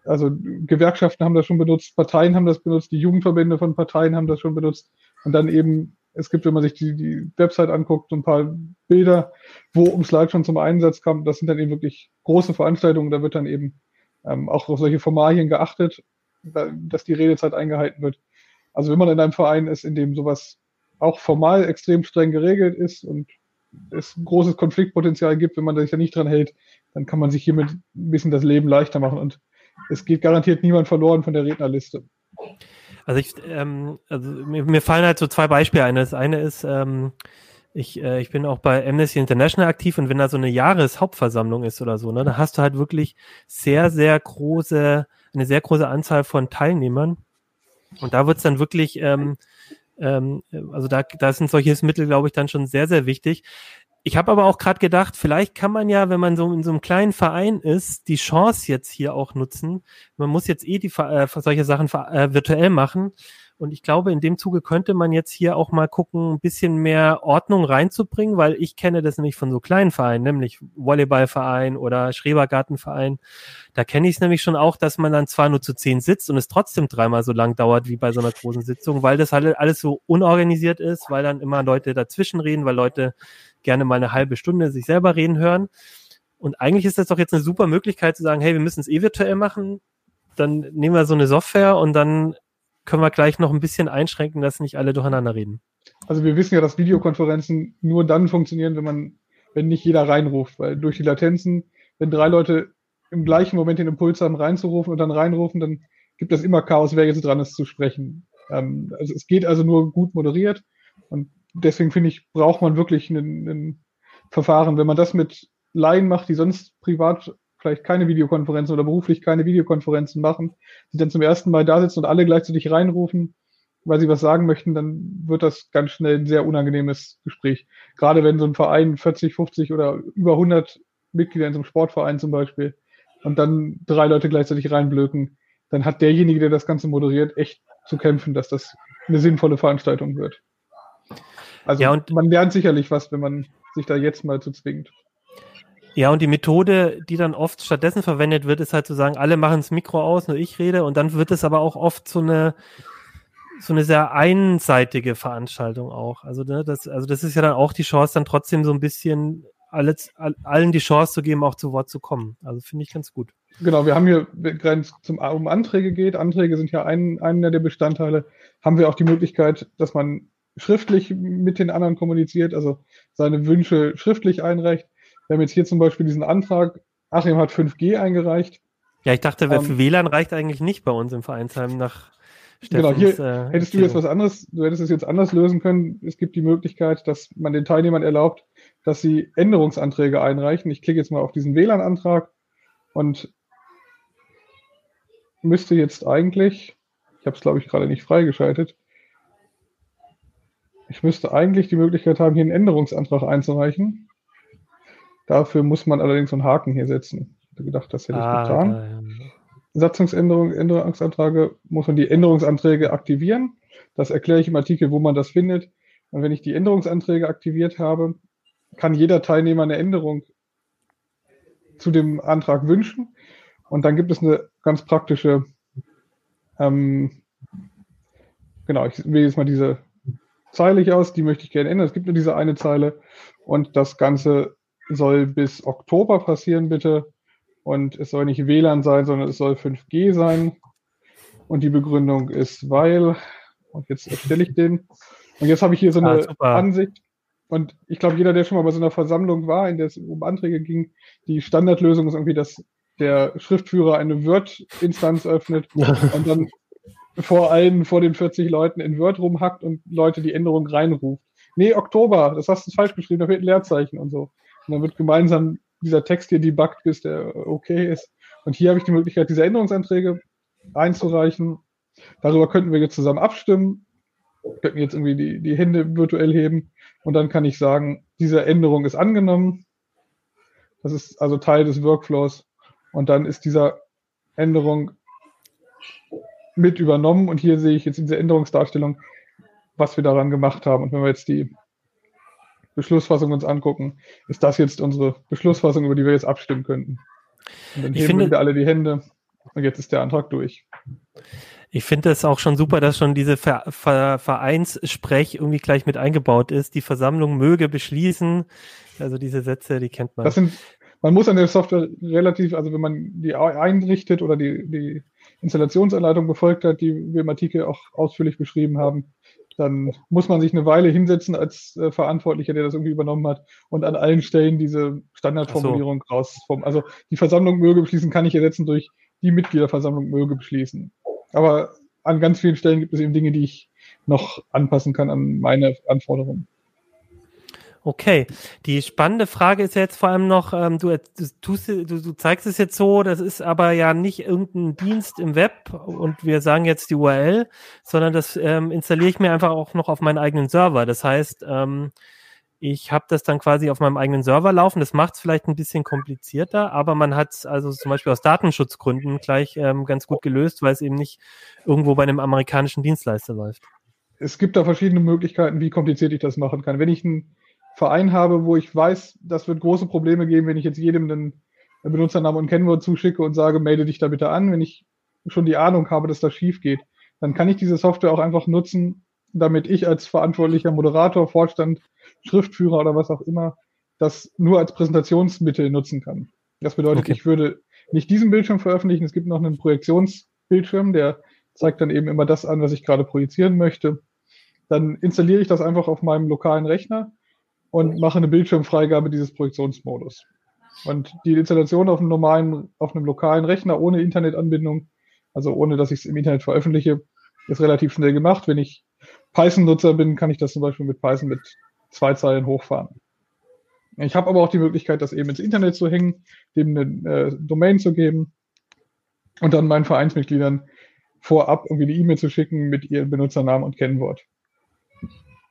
also Gewerkschaften haben das schon benutzt, Parteien haben das benutzt, die Jugendverbände von Parteien haben das schon benutzt. Und dann eben, es gibt, wenn man sich die, die Website anguckt, so ein paar Bilder, wo um Slide schon zum Einsatz kam. Das sind dann eben wirklich große Veranstaltungen. Da wird dann eben ähm, auch auf solche Formalien geachtet, dass die Redezeit eingehalten wird. Also wenn man in einem Verein ist, in dem sowas auch formal extrem streng geregelt ist und es ein großes Konfliktpotenzial gibt, wenn man sich da nicht dran hält, dann kann man sich hiermit ein bisschen das Leben leichter machen. Und es geht garantiert niemand verloren von der Rednerliste. Also ich, ähm, also mir, mir, fallen halt so zwei Beispiele ein. Das eine ist, ähm, ich, äh, ich bin auch bei Amnesty International aktiv und wenn da so eine Jahreshauptversammlung ist oder so, ne, da hast du halt wirklich sehr, sehr große, eine sehr große Anzahl von Teilnehmern. Und da wird's dann wirklich, ähm, ähm, also da, da sind solche Mittel, glaube ich, dann schon sehr, sehr wichtig. Ich habe aber auch gerade gedacht, vielleicht kann man ja, wenn man so in so einem kleinen Verein ist, die Chance jetzt hier auch nutzen. Man muss jetzt eh die äh, solche Sachen äh, virtuell machen. Und ich glaube, in dem Zuge könnte man jetzt hier auch mal gucken, ein bisschen mehr Ordnung reinzubringen, weil ich kenne das nämlich von so kleinen Vereinen, nämlich Volleyballverein oder Schrebergartenverein. Da kenne ich es nämlich schon auch, dass man dann zwar nur zu zehn sitzt und es trotzdem dreimal so lang dauert wie bei so einer großen Sitzung, weil das halt alles so unorganisiert ist, weil dann immer Leute dazwischen reden, weil Leute gerne mal eine halbe Stunde sich selber reden hören. Und eigentlich ist das doch jetzt eine super Möglichkeit zu sagen, hey, wir müssen es eh virtuell machen. Dann nehmen wir so eine Software und dann können wir gleich noch ein bisschen einschränken, dass nicht alle durcheinander reden. Also wir wissen ja, dass Videokonferenzen nur dann funktionieren, wenn man, wenn nicht jeder reinruft, weil durch die Latenzen, wenn drei Leute im gleichen Moment den Impuls haben, reinzurufen und dann reinrufen, dann gibt es immer Chaos, wer jetzt dran ist zu sprechen. Ähm, also es geht also nur gut moderiert und deswegen finde ich, braucht man wirklich ein Verfahren. Wenn man das mit Laien macht, die sonst privat vielleicht keine Videokonferenzen oder beruflich keine Videokonferenzen machen, die dann zum ersten Mal da sitzen und alle gleichzeitig reinrufen, weil sie was sagen möchten, dann wird das ganz schnell ein sehr unangenehmes Gespräch. Gerade wenn so ein Verein 40, 50 oder über 100 Mitglieder in so einem Sportverein zum Beispiel und dann drei Leute gleichzeitig reinblöken, dann hat derjenige, der das Ganze moderiert, echt zu kämpfen, dass das eine sinnvolle Veranstaltung wird. Also ja, man lernt sicherlich was, wenn man sich da jetzt mal zu zwingt. Ja, und die Methode, die dann oft stattdessen verwendet wird, ist halt zu sagen, alle machen das Mikro aus, nur ich rede. Und dann wird es aber auch oft so eine, so eine sehr einseitige Veranstaltung auch. Also, ne, das, also das ist ja dann auch die Chance, dann trotzdem so ein bisschen alles, allen die Chance zu geben, auch zu Wort zu kommen. Also finde ich ganz gut. Genau, wir haben hier, wenn es um Anträge geht, Anträge sind ja ein, einer der Bestandteile, haben wir auch die Möglichkeit, dass man schriftlich mit den anderen kommuniziert, also seine Wünsche schriftlich einreicht. Wir haben jetzt hier zum Beispiel diesen Antrag, Achim hat 5G eingereicht. Ja, ich dachte, ähm, für WLAN reicht eigentlich nicht bei uns im Vereinsheim nach Steffens, Genau, hier äh, hättest du jetzt was anderes, du hättest es jetzt anders lösen können. Es gibt die Möglichkeit, dass man den Teilnehmern erlaubt, dass sie Änderungsanträge einreichen. Ich klicke jetzt mal auf diesen WLAN-Antrag und müsste jetzt eigentlich, ich habe es glaube ich gerade nicht freigeschaltet, ich müsste eigentlich die Möglichkeit haben, hier einen Änderungsantrag einzureichen. Dafür muss man allerdings einen Haken hier setzen. Ich hätte gedacht, das hätte ah, ich getan. Da, ja. Satzungsänderung, Änderungsanträge, muss man die Änderungsanträge aktivieren. Das erkläre ich im Artikel, wo man das findet. Und wenn ich die Änderungsanträge aktiviert habe, kann jeder Teilnehmer eine Änderung zu dem Antrag wünschen. Und dann gibt es eine ganz praktische, ähm, genau, ich wähle jetzt mal diese Zeile hier aus, die möchte ich gerne ändern. Es gibt nur diese eine Zeile und das Ganze soll bis Oktober passieren, bitte. Und es soll nicht WLAN sein, sondern es soll 5G sein. Und die Begründung ist, weil, und jetzt erstelle ich den. Und jetzt habe ich hier so eine ah, Ansicht. Und ich glaube, jeder, der schon mal bei so einer Versammlung war, in der es um Anträge ging, die Standardlösung ist irgendwie, dass der Schriftführer eine Word-Instanz öffnet und dann vor allen, vor den 40 Leuten in Word rumhackt und Leute die Änderung reinruft. Nee, Oktober, das hast du falsch geschrieben, da fehlt ein Leerzeichen und so. Und dann wird gemeinsam dieser Text hier debuggt, bis der okay ist. Und hier habe ich die Möglichkeit, diese Änderungsanträge einzureichen. Darüber könnten wir jetzt zusammen abstimmen, könnten jetzt irgendwie die, die Hände virtuell heben und dann kann ich sagen, diese Änderung ist angenommen. Das ist also Teil des Workflows und dann ist dieser Änderung mit übernommen und hier sehe ich jetzt in dieser Änderungsdarstellung, was wir daran gemacht haben. Und wenn wir jetzt die Beschlussfassung uns angucken, ist das jetzt unsere Beschlussfassung, über die wir jetzt abstimmen könnten. Und dann ich heben finde, wir alle die Hände und jetzt ist der Antrag durch. Ich finde es auch schon super, dass schon diese Ver Ver Vereinssprech irgendwie gleich mit eingebaut ist. Die Versammlung möge beschließen. Also diese Sätze, die kennt man. Das sind, man muss an der Software relativ, also wenn man die einrichtet oder die, die Installationsanleitung befolgt hat, die wir im Artikel auch ausführlich beschrieben haben, dann muss man sich eine Weile hinsetzen als äh, Verantwortlicher, der das irgendwie übernommen hat und an allen Stellen diese Standardformulierung so. raus. Also die Versammlung möge beschließen kann ich ersetzen durch die Mitgliederversammlung möge beschließen. Aber an ganz vielen Stellen gibt es eben Dinge, die ich noch anpassen kann an meine Anforderungen. Okay, die spannende Frage ist jetzt vor allem noch, ähm, du, tust, du, du zeigst es jetzt so, das ist aber ja nicht irgendein Dienst im Web und wir sagen jetzt die URL, sondern das ähm, installiere ich mir einfach auch noch auf meinen eigenen Server. Das heißt, ähm, ich habe das dann quasi auf meinem eigenen Server laufen. Das macht es vielleicht ein bisschen komplizierter, aber man hat es also zum Beispiel aus Datenschutzgründen gleich ähm, ganz gut gelöst, weil es eben nicht irgendwo bei einem amerikanischen Dienstleister läuft. Es gibt da verschiedene Möglichkeiten, wie kompliziert ich das machen kann. Wenn ich einen Verein habe, wo ich weiß, das wird große Probleme geben, wenn ich jetzt jedem einen Benutzernamen und Kennwort zuschicke und sage, melde dich da bitte an, wenn ich schon die Ahnung habe, dass das schief geht, dann kann ich diese Software auch einfach nutzen, damit ich als verantwortlicher Moderator, Vorstand, Schriftführer oder was auch immer das nur als Präsentationsmittel nutzen kann. Das bedeutet, okay. ich würde nicht diesen Bildschirm veröffentlichen. Es gibt noch einen Projektionsbildschirm, der zeigt dann eben immer das an, was ich gerade projizieren möchte. Dann installiere ich das einfach auf meinem lokalen Rechner und mache eine Bildschirmfreigabe dieses Projektionsmodus. Und die Installation auf einem normalen, auf einem lokalen Rechner ohne Internetanbindung, also ohne dass ich es im Internet veröffentliche, ist relativ schnell gemacht. Wenn ich Python-Nutzer bin, kann ich das zum Beispiel mit Python mit zwei Zeilen hochfahren. Ich habe aber auch die Möglichkeit, das eben ins Internet zu hängen, dem eine äh, Domain zu geben und dann meinen Vereinsmitgliedern vorab irgendwie eine E-Mail zu schicken mit ihrem Benutzernamen und Kennwort.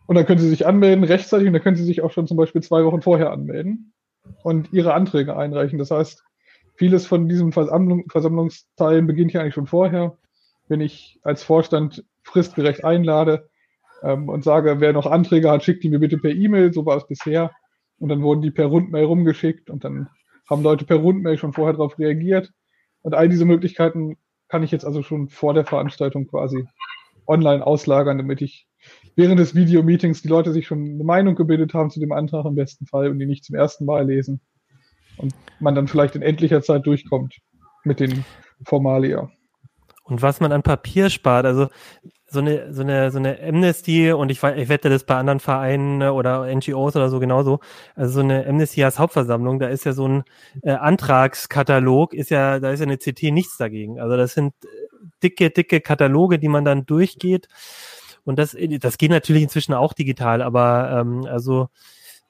Und dann können Sie sich anmelden rechtzeitig und dann können Sie sich auch schon zum Beispiel zwei Wochen vorher anmelden und Ihre Anträge einreichen. Das heißt, vieles von diesen Versammlung, Versammlungsteilen beginnt ja eigentlich schon vorher. Wenn ich als Vorstand fristgerecht einlade ähm, und sage, wer noch Anträge hat, schickt die mir bitte per E-Mail, so war es bisher. Und dann wurden die per Rundmail rumgeschickt und dann haben Leute per Rundmail schon vorher darauf reagiert. Und all diese Möglichkeiten kann ich jetzt also schon vor der Veranstaltung quasi online auslagern, damit ich während des Videomeetings die Leute sich schon eine Meinung gebildet haben zu dem Antrag im besten Fall und die nicht zum ersten Mal lesen. Und man dann vielleicht in endlicher Zeit durchkommt mit den Formalia. Und was man an Papier spart, also so eine, so eine, so eine Amnesty und ich, ich wette das bei anderen Vereinen oder NGOs oder so genauso. Also so eine Amnesty als Hauptversammlung, da ist ja so ein äh, Antragskatalog, ist ja, da ist ja eine CT nichts dagegen. Also das sind äh, dicke, dicke Kataloge, die man dann durchgeht. Und das, das geht natürlich inzwischen auch digital, aber ähm, also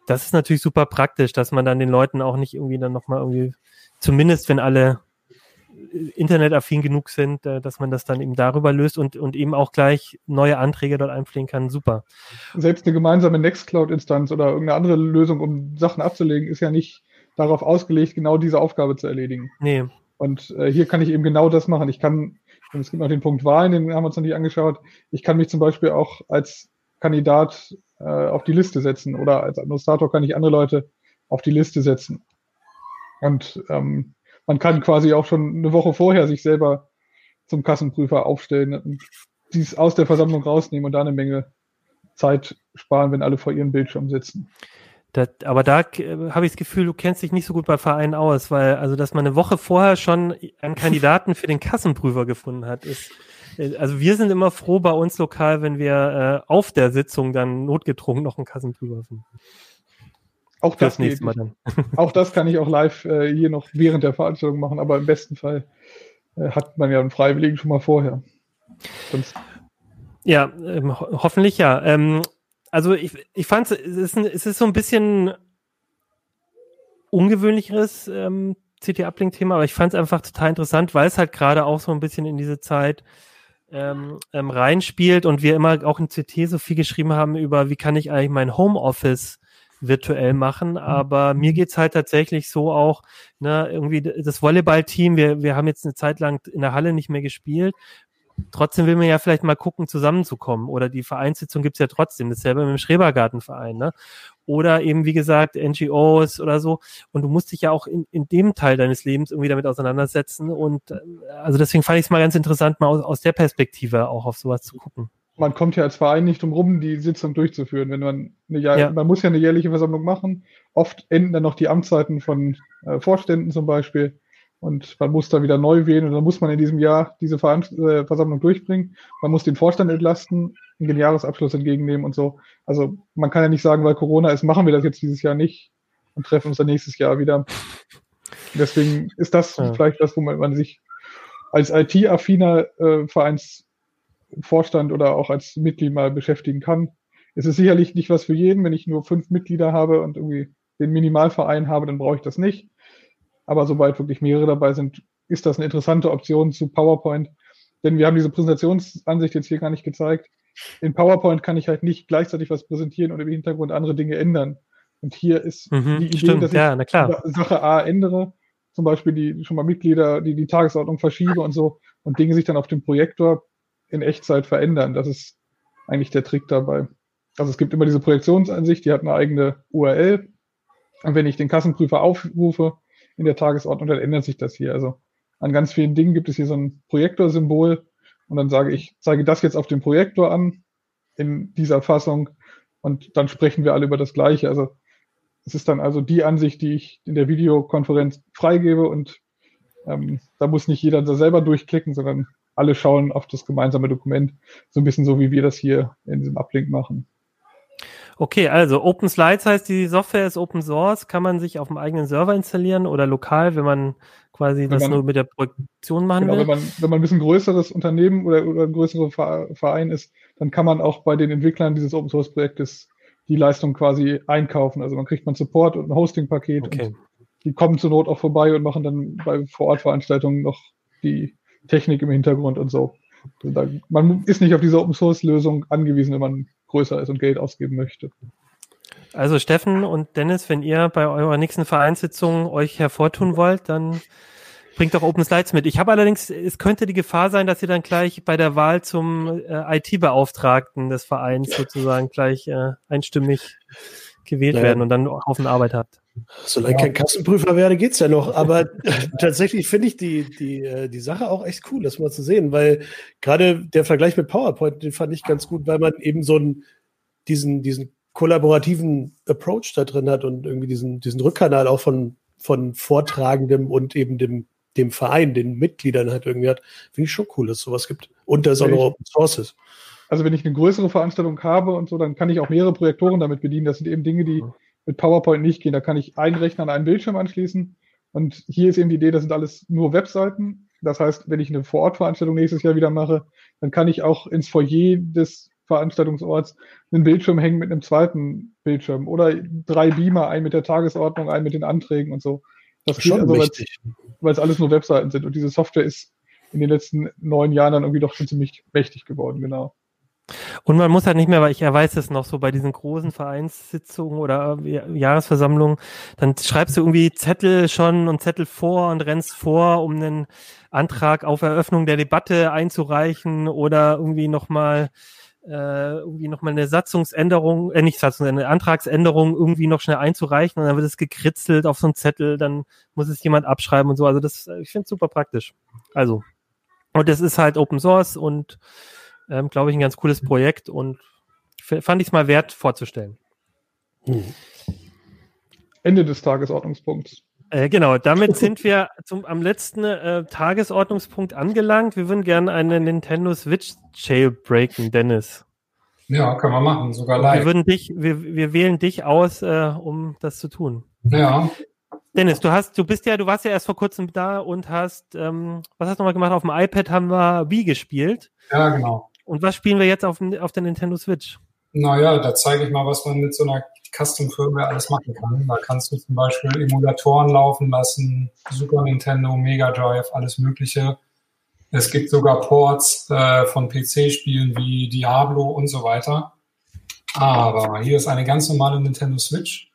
das ist natürlich super praktisch, dass man dann den Leuten auch nicht irgendwie dann nochmal irgendwie, zumindest wenn alle internetaffin genug sind, äh, dass man das dann eben darüber löst und, und eben auch gleich neue Anträge dort einpflegen kann. Super. Selbst eine gemeinsame Nextcloud-Instanz oder irgendeine andere Lösung, um Sachen abzulegen, ist ja nicht darauf ausgelegt, genau diese Aufgabe zu erledigen. Nee. Und äh, hier kann ich eben genau das machen. Ich kann und es gibt noch den Punkt Wahlen, den haben wir uns noch nicht angeschaut. Ich kann mich zum Beispiel auch als Kandidat äh, auf die Liste setzen oder als Administrator kann ich andere Leute auf die Liste setzen. Und ähm, man kann quasi auch schon eine Woche vorher sich selber zum Kassenprüfer aufstellen und dies aus der Versammlung rausnehmen und da eine Menge Zeit sparen, wenn alle vor ihren Bildschirm sitzen. Das, aber da äh, habe ich das Gefühl, du kennst dich nicht so gut bei Vereinen aus, weil also, dass man eine Woche vorher schon einen Kandidaten für den Kassenprüfer gefunden hat, ist äh, also wir sind immer froh bei uns lokal, wenn wir äh, auf der Sitzung dann notgedrungen noch einen Kassenprüfer finden. Auch das, das nächste Mal dann. auch das kann ich auch live äh, hier noch während der Veranstaltung machen, aber im besten Fall äh, hat man ja einen Freiwilligen schon mal vorher. Sonst ja, ähm, ho hoffentlich ja. Ähm, also ich, ich fand es ist, es ist so ein bisschen ungewöhnlicheres ähm, CT-Uplink-Thema, aber ich fand es einfach total interessant, weil es halt gerade auch so ein bisschen in diese Zeit ähm, ähm, reinspielt und wir immer auch in CT so viel geschrieben haben über, wie kann ich eigentlich mein Homeoffice virtuell machen, mhm. aber mir geht's halt tatsächlich so auch, ne, irgendwie das Volleyball-Team, wir, wir haben jetzt eine Zeit lang in der Halle nicht mehr gespielt trotzdem will man ja vielleicht mal gucken, zusammenzukommen. Oder die Vereinssitzung gibt's ja trotzdem. Dasselbe mit dem Schrebergartenverein, ne? Oder eben, wie gesagt, NGOs oder so. Und du musst dich ja auch in, in dem Teil deines Lebens irgendwie damit auseinandersetzen. Und äh, also deswegen fand ich es mal ganz interessant, mal aus, aus der Perspektive auch auf sowas zu gucken. Man kommt ja als Verein nicht drum rum, die Sitzung durchzuführen. Wenn man eine ja. man muss ja eine jährliche Versammlung machen. Oft enden dann noch die Amtszeiten von äh, Vorständen zum Beispiel und man muss da wieder neu wählen und dann muss man in diesem Jahr diese äh, Versammlung durchbringen. Man muss den Vorstand entlasten, den Jahresabschluss entgegennehmen und so. Also man kann ja nicht sagen, weil Corona ist, machen wir das jetzt dieses Jahr nicht und treffen uns dann nächstes Jahr wieder. Deswegen ist das ja. vielleicht das, wo man, sich als IT-affiner äh, Vereinsvorstand oder auch als Mitglied mal beschäftigen kann. Es ist sicherlich nicht was für jeden. Wenn ich nur fünf Mitglieder habe und irgendwie den Minimalverein habe, dann brauche ich das nicht. Aber sobald wirklich mehrere dabei sind, ist das eine interessante Option zu PowerPoint. Denn wir haben diese Präsentationsansicht jetzt hier gar nicht gezeigt. In PowerPoint kann ich halt nicht gleichzeitig was präsentieren und im Hintergrund andere Dinge ändern. Und hier ist mhm, die Idee, stimmt, dass ich ja, Sache A ändere, zum Beispiel die schon mal Mitglieder, die die Tagesordnung verschiebe und so und Dinge sich dann auf dem Projektor in Echtzeit verändern. Das ist eigentlich der Trick dabei. Also es gibt immer diese Projektionsansicht, die hat eine eigene URL. Und wenn ich den Kassenprüfer aufrufe, in der Tagesordnung, dann ändert sich das hier. Also an ganz vielen Dingen gibt es hier so ein Projektorsymbol und dann sage ich, zeige das jetzt auf dem Projektor an in dieser Fassung und dann sprechen wir alle über das Gleiche. Also es ist dann also die Ansicht, die ich in der Videokonferenz freigebe und ähm, da muss nicht jeder da selber durchklicken, sondern alle schauen auf das gemeinsame Dokument, so ein bisschen so, wie wir das hier in diesem Uplink machen. Okay, also Open Slides heißt, die Software ist Open Source, kann man sich auf dem eigenen Server installieren oder lokal, wenn man quasi wenn das man, nur mit der Produktion machen genau, will? Wenn man, wenn man ein bisschen größeres Unternehmen oder, oder ein größerer Verein ist, dann kann man auch bei den Entwicklern dieses Open Source Projektes die Leistung quasi einkaufen. Also man kriegt man Support und ein Hosting-Paket okay. und die kommen zur Not auch vorbei und machen dann bei Vorortveranstaltungen noch die Technik im Hintergrund und so. Da, man ist nicht auf diese Open Source Lösung angewiesen, wenn man größer ist und Geld ausgeben möchte. Also Steffen und Dennis, wenn ihr bei eurer nächsten Vereinssitzung euch hervortun wollt, dann bringt doch Open Slides mit. Ich habe allerdings, es könnte die Gefahr sein, dass ihr dann gleich bei der Wahl zum äh, IT-Beauftragten des Vereins sozusagen gleich äh, einstimmig gewählt ja. werden und dann Haufen Arbeit habt. Solange ich kein Kassenprüfer werde, geht's ja noch. Aber tatsächlich finde ich die, die, äh, die Sache auch echt cool, das mal zu sehen, weil gerade der Vergleich mit PowerPoint, den fand ich ganz gut, weil man eben so einen, diesen, diesen kollaborativen Approach da drin hat und irgendwie diesen, diesen Rückkanal auch von, von Vortragendem und eben dem, dem Verein, den Mitgliedern halt irgendwie hat. Finde ich schon cool, dass es sowas gibt. Und dass es auch noch Open Source ist. Also wenn ich eine größere Veranstaltung habe und so, dann kann ich auch mehrere Projektoren damit bedienen. Das sind eben Dinge, die mit PowerPoint nicht gehen. Da kann ich einen Rechner an einen Bildschirm anschließen. Und hier ist eben die Idee, das sind alles nur Webseiten. Das heißt, wenn ich eine Vorortveranstaltung nächstes Jahr wieder mache, dann kann ich auch ins Foyer des Veranstaltungsorts einen Bildschirm hängen mit einem zweiten Bildschirm oder drei Beamer, einen mit der Tagesordnung, einen mit den Anträgen und so. Das geht also, weil es alles nur Webseiten sind. Und diese Software ist in den letzten neun Jahren dann irgendwie doch schon ziemlich mächtig geworden, genau. Und man muss halt nicht mehr, weil ich er weiß es noch so bei diesen großen Vereinssitzungen oder Jahresversammlungen, dann schreibst du irgendwie Zettel schon und Zettel vor und rennst vor, um einen Antrag auf Eröffnung der Debatte einzureichen oder irgendwie nochmal äh, irgendwie nochmal eine Satzungsänderung, äh, nicht Satzung, eine Antragsänderung irgendwie noch schnell einzureichen und dann wird es gekritzelt auf so einen Zettel, dann muss es jemand abschreiben und so. Also das, ich finde es super praktisch. Also, und das ist halt Open Source und ähm, glaube ich, ein ganz cooles Projekt und fand ich es mal wert vorzustellen. Hm. Ende des Tagesordnungspunkts. Äh, genau, damit sind wir zum, am letzten äh, Tagesordnungspunkt angelangt. Wir würden gerne eine Nintendo Switch jailbreaken, Dennis. Ja, können wir machen, sogar live. Wir, würden dich, wir, wir wählen dich aus, äh, um das zu tun. Ja. Dennis, du hast, du bist ja, du warst ja erst vor kurzem da und hast, ähm, was hast du nochmal gemacht? Auf dem iPad haben wir Wii gespielt. Ja, genau. Und was spielen wir jetzt auf, auf der Nintendo Switch? Naja, da zeige ich mal, was man mit so einer Custom-Firmware alles machen kann. Da kannst du zum Beispiel Emulatoren laufen lassen, Super Nintendo, Mega Drive, alles Mögliche. Es gibt sogar Ports äh, von PC-Spielen wie Diablo und so weiter. Aber hier ist eine ganz normale Nintendo Switch.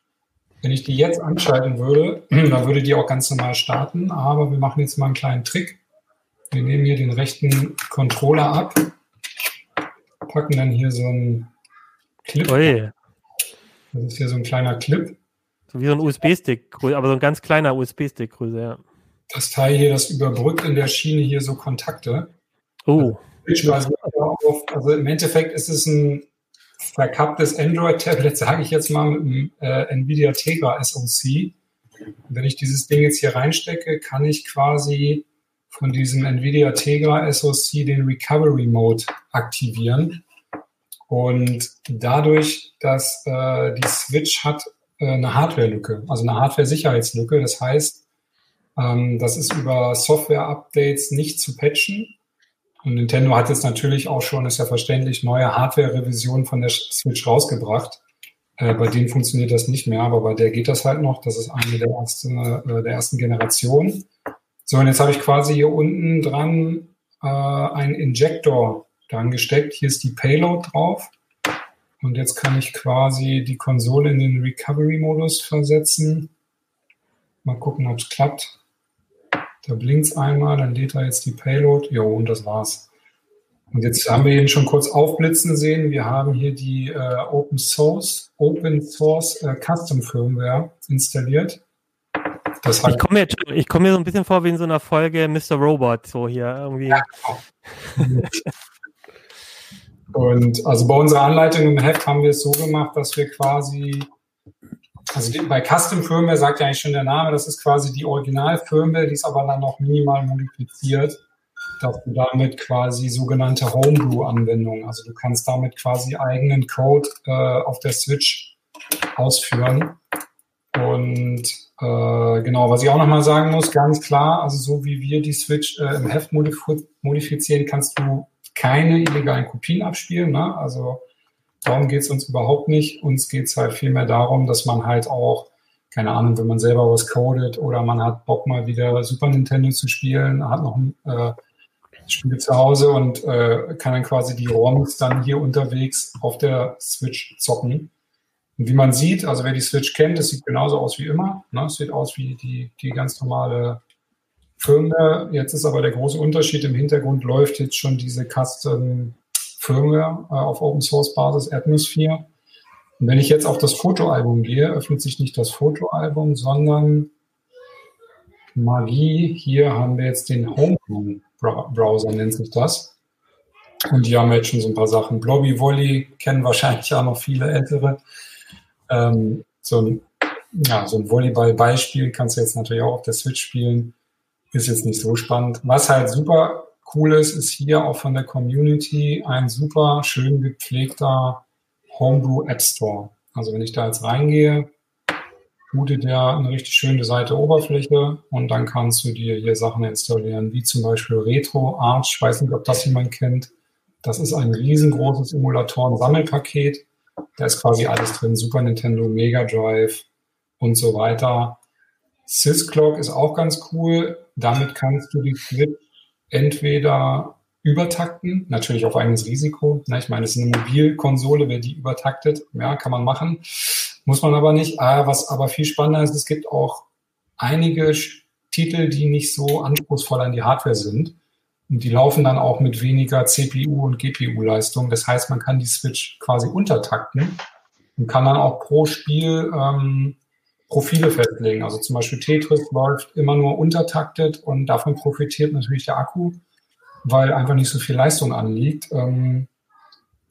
Wenn ich die jetzt anschalten würde, dann würde die auch ganz normal starten. Aber wir machen jetzt mal einen kleinen Trick. Wir nehmen hier den rechten Controller ab, packen dann hier so einen Clip. Ui, Das ist hier so ein kleiner Clip. so wie so ein USB-Stick, aber so ein ganz kleiner USB-Stick Größe, ja. Das Teil hier, das überbrückt in der Schiene hier so Kontakte. Oh, auf, also im Endeffekt ist es ein verkapptes Android-Tablet, sage ich jetzt mal, mit einem äh, NVIDIA Tegra SoC. Und wenn ich dieses Ding jetzt hier reinstecke, kann ich quasi von diesem NVIDIA Tegra SoC den Recovery Mode aktivieren. Und dadurch, dass äh, die Switch hat äh, eine Hardware-Lücke, also eine Hardware-Sicherheitslücke, das heißt, ähm, das ist über Software-Updates nicht zu patchen. Und Nintendo hat jetzt natürlich auch schon, ist ja verständlich, neue Hardware-Revisionen von der Switch rausgebracht. Äh, bei denen funktioniert das nicht mehr, aber bei der geht das halt noch. Das ist eine der, erste, äh, der ersten Generation. So, und jetzt habe ich quasi hier unten dran äh, einen Injector dran gesteckt. Hier ist die Payload drauf. Und jetzt kann ich quasi die Konsole in den Recovery-Modus versetzen. Mal gucken, ob es klappt. Da blinkt einmal, dann lädt er jetzt die Payload. Jo, und das war's. Und jetzt haben wir ihn schon kurz aufblitzen sehen. Wir haben hier die äh, Open Source, Open Source äh, Custom Firmware installiert. Ich komme mir, ich komme mir so ein bisschen vor wie in so einer Folge Mr. Robot, so hier irgendwie. Ja. Und also bei unserer Anleitung im Heft haben wir es so gemacht, dass wir quasi, also bei Custom Firmware sagt ja eigentlich schon der Name, das ist quasi die Original-Firmware, die ist aber dann noch minimal modifiziert, dass du damit quasi sogenannte Homebrew-Anwendungen, also du kannst damit quasi eigenen Code äh, auf der Switch ausführen. Und äh, genau, was ich auch nochmal sagen muss, ganz klar, also so wie wir die Switch äh, im Heft modif modifizieren, kannst du keine illegalen Kopien abspielen. Ne? Also darum geht es uns überhaupt nicht. Uns geht es halt vielmehr darum, dass man halt auch, keine Ahnung, wenn man selber was codet oder man hat Bock mal wieder Super Nintendo zu spielen, hat noch ein äh, Spiel zu Hause und äh, kann dann quasi die ROMs dann hier unterwegs auf der Switch zocken. Und wie man sieht, also wer die Switch kennt, es sieht genauso aus wie immer. Ne? Es sieht aus wie die, die ganz normale Firmware. Jetzt ist aber der große Unterschied, im Hintergrund läuft jetzt schon diese Custom Firmware äh, auf Open Source Basis Atmosphere. Und wenn ich jetzt auf das Fotoalbum gehe, öffnet sich nicht das Fotoalbum, sondern Magie. Hier haben wir jetzt den Home Browser, nennt sich das. Und die haben jetzt schon so ein paar Sachen. Blobby Volley kennen wahrscheinlich auch noch viele ältere. Ähm, so ein, ja, so ein Volleyball-Beispiel kannst du jetzt natürlich auch auf der Switch spielen. Ist jetzt nicht so spannend. Was halt super cool ist, ist hier auch von der Community ein super schön gepflegter Homebrew App Store. Also wenn ich da jetzt reingehe, bootet der eine richtig schöne Seite Oberfläche und dann kannst du dir hier Sachen installieren, wie zum Beispiel Retro Arch. Ich weiß nicht, ob das jemand kennt. Das ist ein riesengroßes Emulatoren-Sammelpaket. Da ist quasi alles drin. Super Nintendo, Mega Drive und so weiter. Sysclock ist auch ganz cool. Damit kannst du die Switch entweder übertakten, natürlich auf eigenes Risiko. Ich meine, es ist eine Mobilkonsole, wer die übertaktet, ja, kann man machen. Muss man aber nicht. Was aber viel spannender ist, es gibt auch einige Titel, die nicht so anspruchsvoll an die Hardware sind. Und die laufen dann auch mit weniger CPU und GPU-Leistung. Das heißt, man kann die Switch quasi untertakten und kann dann auch pro Spiel ähm, Profile festlegen. Also zum Beispiel Tetris läuft immer nur untertaktet und davon profitiert natürlich der Akku, weil einfach nicht so viel Leistung anliegt. Ähm,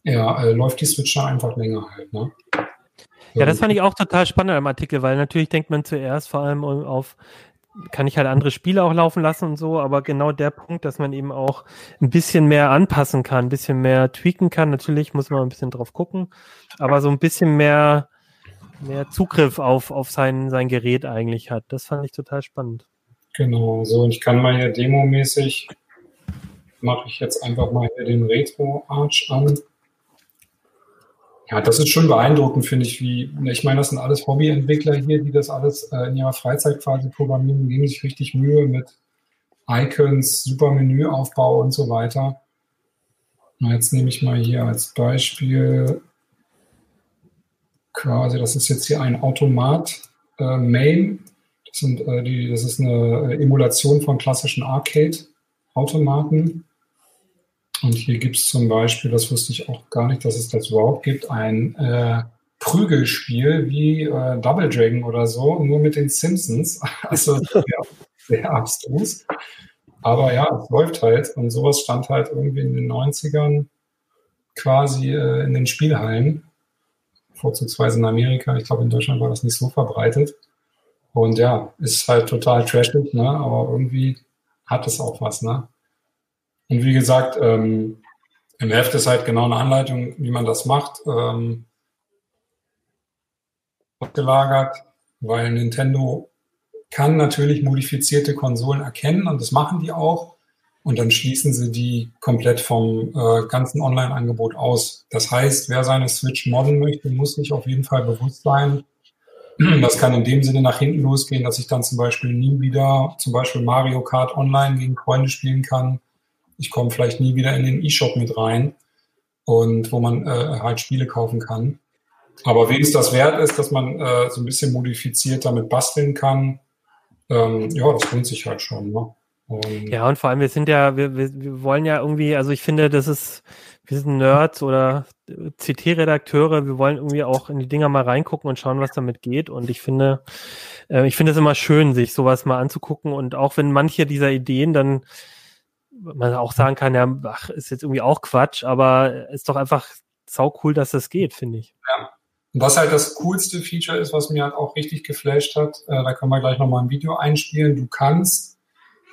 ja, äh, läuft die Switch dann einfach länger halt. Ne? Ja, das fand ich auch total spannend am Artikel, weil natürlich denkt man zuerst vor allem auf, kann ich halt andere Spiele auch laufen lassen und so, aber genau der Punkt, dass man eben auch ein bisschen mehr anpassen kann, ein bisschen mehr tweaken kann. Natürlich muss man ein bisschen drauf gucken, aber so ein bisschen mehr, mehr Zugriff auf, auf sein, sein Gerät eigentlich hat. Das fand ich total spannend. Genau, so ich kann mal hier demomäßig, mache ich jetzt einfach mal hier den Retro Arch an. Ja, das ist schon beeindruckend, finde ich, wie, ich meine, das sind alles Hobbyentwickler hier, die das alles äh, in ihrer Freizeit quasi programmieren, geben sich richtig Mühe mit Icons, super Menüaufbau und so weiter. Na, jetzt nehme ich mal hier als Beispiel quasi, das ist jetzt hier ein Automat äh, Main. Das, sind, äh, die, das ist eine äh, Emulation von klassischen Arcade-Automaten. Und hier gibt es zum Beispiel, das wusste ich auch gar nicht, dass es das überhaupt gibt, ein äh, Prügelspiel wie äh, Double Dragon oder so, nur mit den Simpsons. Also sehr, sehr abstrus. Aber ja, es läuft halt. Und sowas stand halt irgendwie in den 90ern quasi äh, in den Spielhallen. Vorzugsweise in Amerika. Ich glaube, in Deutschland war das nicht so verbreitet. Und ja, ist halt total trashig, ne? aber irgendwie hat es auch was. Ne? Und wie gesagt, ähm, im Heft ist halt genau eine Anleitung, wie man das macht, ähm, gelagert, weil Nintendo kann natürlich modifizierte Konsolen erkennen und das machen die auch. Und dann schließen sie die komplett vom äh, ganzen Online-Angebot aus. Das heißt, wer seine Switch modden möchte, muss sich auf jeden Fall bewusst sein. Das kann in dem Sinne nach hinten losgehen, dass ich dann zum Beispiel nie wieder zum Beispiel Mario Kart online gegen Freunde spielen kann ich komme vielleicht nie wieder in den E-Shop mit rein und wo man äh, halt Spiele kaufen kann. Aber wem es das wert ist, dass man äh, so ein bisschen modifiziert damit basteln kann, ähm, ja, das lohnt sich halt schon. Ne? Und ja, und vor allem, wir sind ja, wir, wir, wir wollen ja irgendwie, also ich finde, das ist, wir sind Nerds oder CT-Redakteure, wir wollen irgendwie auch in die Dinger mal reingucken und schauen, was damit geht. Und ich finde, äh, ich finde es immer schön, sich sowas mal anzugucken. Und auch wenn manche dieser Ideen dann man auch sagen kann, ja, ach, ist jetzt irgendwie auch Quatsch, aber ist doch einfach sau cool, dass das geht, finde ich. Ja. Und was halt das coolste Feature ist, was mir halt auch richtig geflasht hat, äh, da können wir gleich nochmal ein Video einspielen. Du kannst,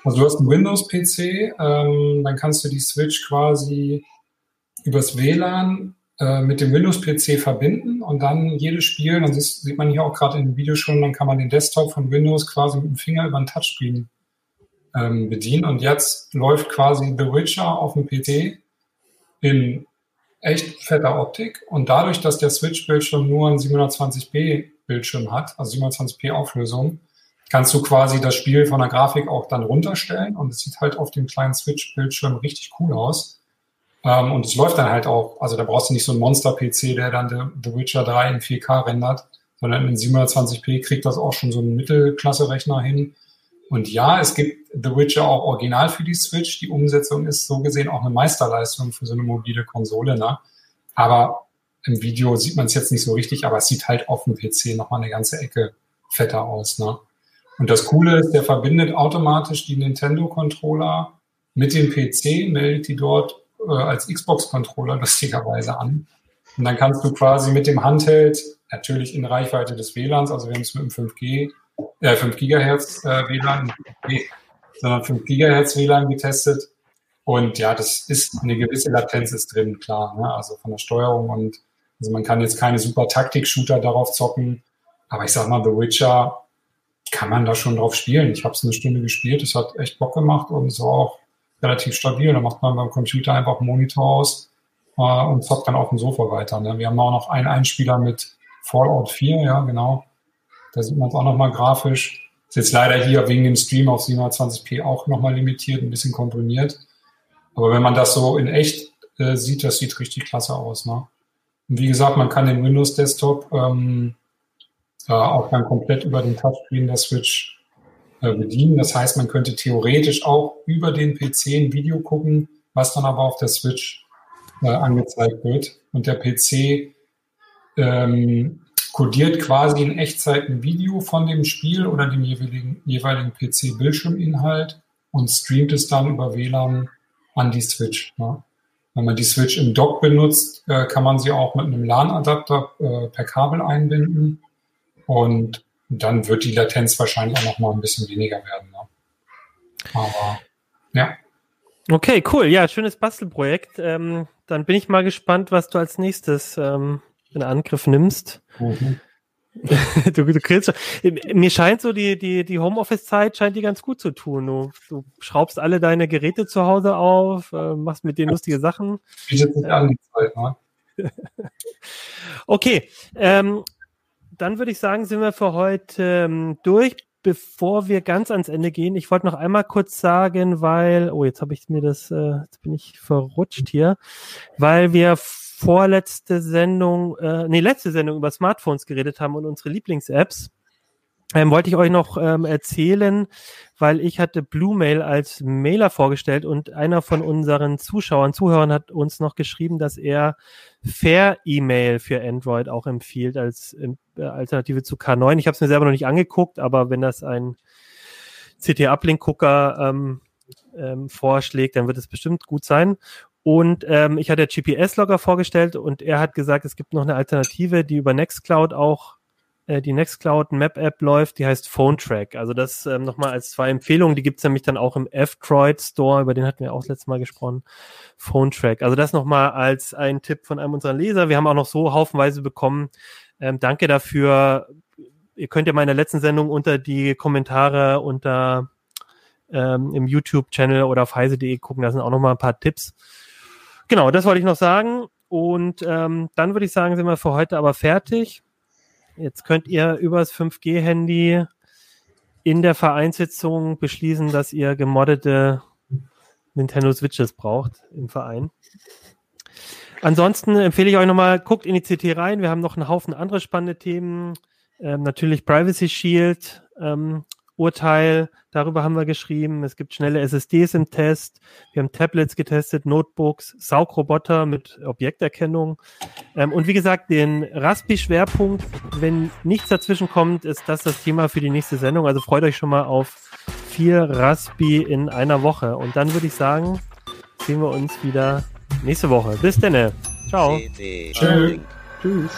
also du hast einen Windows-PC, ähm, dann kannst du die Switch quasi übers WLAN äh, mit dem Windows-PC verbinden und dann jedes Spiel, dann sieht, man hier auch gerade im Video schon, dann kann man den Desktop von Windows quasi mit dem Finger über ein Touchscreen ähm, bedienen. Und jetzt läuft quasi The Witcher auf dem PC in echt fetter Optik. Und dadurch, dass der Switch-Bildschirm nur ein 720p-Bildschirm hat, also 720p Auflösung, kannst du quasi das Spiel von der Grafik auch dann runterstellen. Und es sieht halt auf dem kleinen Switch-Bildschirm richtig cool aus. Ähm, und es läuft dann halt auch, also da brauchst du nicht so einen Monster-PC, der dann The, The Witcher 3 in 4K rendert, sondern in 720p kriegt das auch schon so ein Mittelklasse-Rechner hin. Und ja, es gibt The Witcher auch original für die Switch. Die Umsetzung ist so gesehen auch eine Meisterleistung für so eine mobile Konsole. Ne? Aber im Video sieht man es jetzt nicht so richtig, aber es sieht halt auf dem PC nochmal eine ganze Ecke fetter aus. Ne? Und das Coole ist, der verbindet automatisch die Nintendo-Controller mit dem PC, meldet die dort äh, als Xbox-Controller lustigerweise an. Und dann kannst du quasi mit dem Handheld, natürlich in Reichweite des WLANs, also wir haben es mit dem 5G äh, 5 Gigahertz äh, WLAN, nee, sondern 5 Gigahertz WLAN getestet. Und ja, das ist eine gewisse Latenz ist drin, klar. Ne? Also von der Steuerung und also man kann jetzt keine super Taktik-Shooter darauf zocken. Aber ich sag mal, The Witcher kann man da schon drauf spielen. Ich habe es eine Stunde gespielt, es hat echt Bock gemacht und es war auch relativ stabil. Da macht man beim Computer einfach einen Monitor aus äh, und zockt dann auf dem Sofa weiter. Ne? Wir haben auch noch einen Einspieler mit Fallout 4, ja, genau. Da sieht man es auch nochmal grafisch. Ist jetzt leider hier wegen dem Stream auf 720p auch nochmal limitiert, ein bisschen komprimiert. Aber wenn man das so in echt äh, sieht, das sieht richtig klasse aus. Ne? Und wie gesagt, man kann den Windows Desktop ähm, äh, auch dann komplett über den Touchscreen der Switch äh, bedienen. Das heißt, man könnte theoretisch auch über den PC ein Video gucken, was dann aber auf der Switch äh, angezeigt wird. Und der PC ähm, kodiert quasi in Echtzeit ein Video von dem Spiel oder dem jeweiligen, jeweiligen PC-Bildschirminhalt und streamt es dann über WLAN an die Switch. Ne? Wenn man die Switch im Dock benutzt, äh, kann man sie auch mit einem LAN-Adapter äh, per Kabel einbinden. Und dann wird die Latenz wahrscheinlich auch noch mal ein bisschen weniger werden. Ne? Aber ja. Okay, cool. Ja, schönes Bastelprojekt. Ähm, dann bin ich mal gespannt, was du als nächstes ähm, in Angriff nimmst. Mhm. du, du kriegst, mir scheint so, die, die, die Homeoffice-Zeit scheint dir ganz gut zu tun. Du, du schraubst alle deine Geräte zu Hause auf, äh, machst mit denen lustige Sachen. Zeit, ne? okay, ähm, dann würde ich sagen, sind wir für heute ähm, durch. Bevor wir ganz ans Ende gehen, ich wollte noch einmal kurz sagen, weil, oh, jetzt habe ich mir das, äh, jetzt bin ich verrutscht hier, weil wir vorletzte Sendung, äh, nee, letzte Sendung über Smartphones geredet haben und unsere Lieblings-Apps, ähm, wollte ich euch noch ähm, erzählen, weil ich hatte Bluemail als Mailer vorgestellt und einer von unseren Zuschauern, Zuhörern hat uns noch geschrieben, dass er Fair E-Mail für Android auch empfiehlt als äh, Alternative zu K9. Ich habe es mir selber noch nicht angeguckt, aber wenn das ein CT-Uplink-Gucker ähm, ähm, vorschlägt, dann wird es bestimmt gut sein. Und ähm, ich hatte GPS-Logger vorgestellt und er hat gesagt, es gibt noch eine Alternative, die über Nextcloud auch äh, die Nextcloud Map App läuft, die heißt Phone Track. Also das ähm, nochmal als zwei Empfehlungen, die gibt's nämlich dann auch im F-Droid Store, über den hatten wir auch das letzte Mal gesprochen. Phone Track. Also das nochmal als ein Tipp von einem unserer Leser. Wir haben auch noch so haufenweise bekommen. Ähm, danke dafür. Ihr könnt ja mal in der letzten Sendung unter die Kommentare unter ähm, im YouTube-Channel oder auf heise.de gucken, da sind auch nochmal ein paar Tipps. Genau, das wollte ich noch sagen. Und ähm, dann würde ich sagen, sind wir für heute aber fertig. Jetzt könnt ihr übers 5G-Handy in der Vereinssitzung beschließen, dass ihr gemoddete Nintendo Switches braucht im Verein. Ansonsten empfehle ich euch nochmal, guckt in die CT rein. Wir haben noch einen Haufen andere spannende Themen. Ähm, natürlich Privacy Shield, ähm, Urteil, darüber haben wir geschrieben. Es gibt schnelle SSDs im Test. Wir haben Tablets getestet, Notebooks, Saugroboter mit Objekterkennung. Ähm, und wie gesagt, den Raspi-Schwerpunkt, wenn nichts dazwischen kommt, ist das das Thema für die nächste Sendung. Also freut euch schon mal auf vier Raspi in einer Woche. Und dann würde ich sagen, sehen wir uns wieder nächste Woche. Bis dann. Ciao. Tschüss. Tschüss.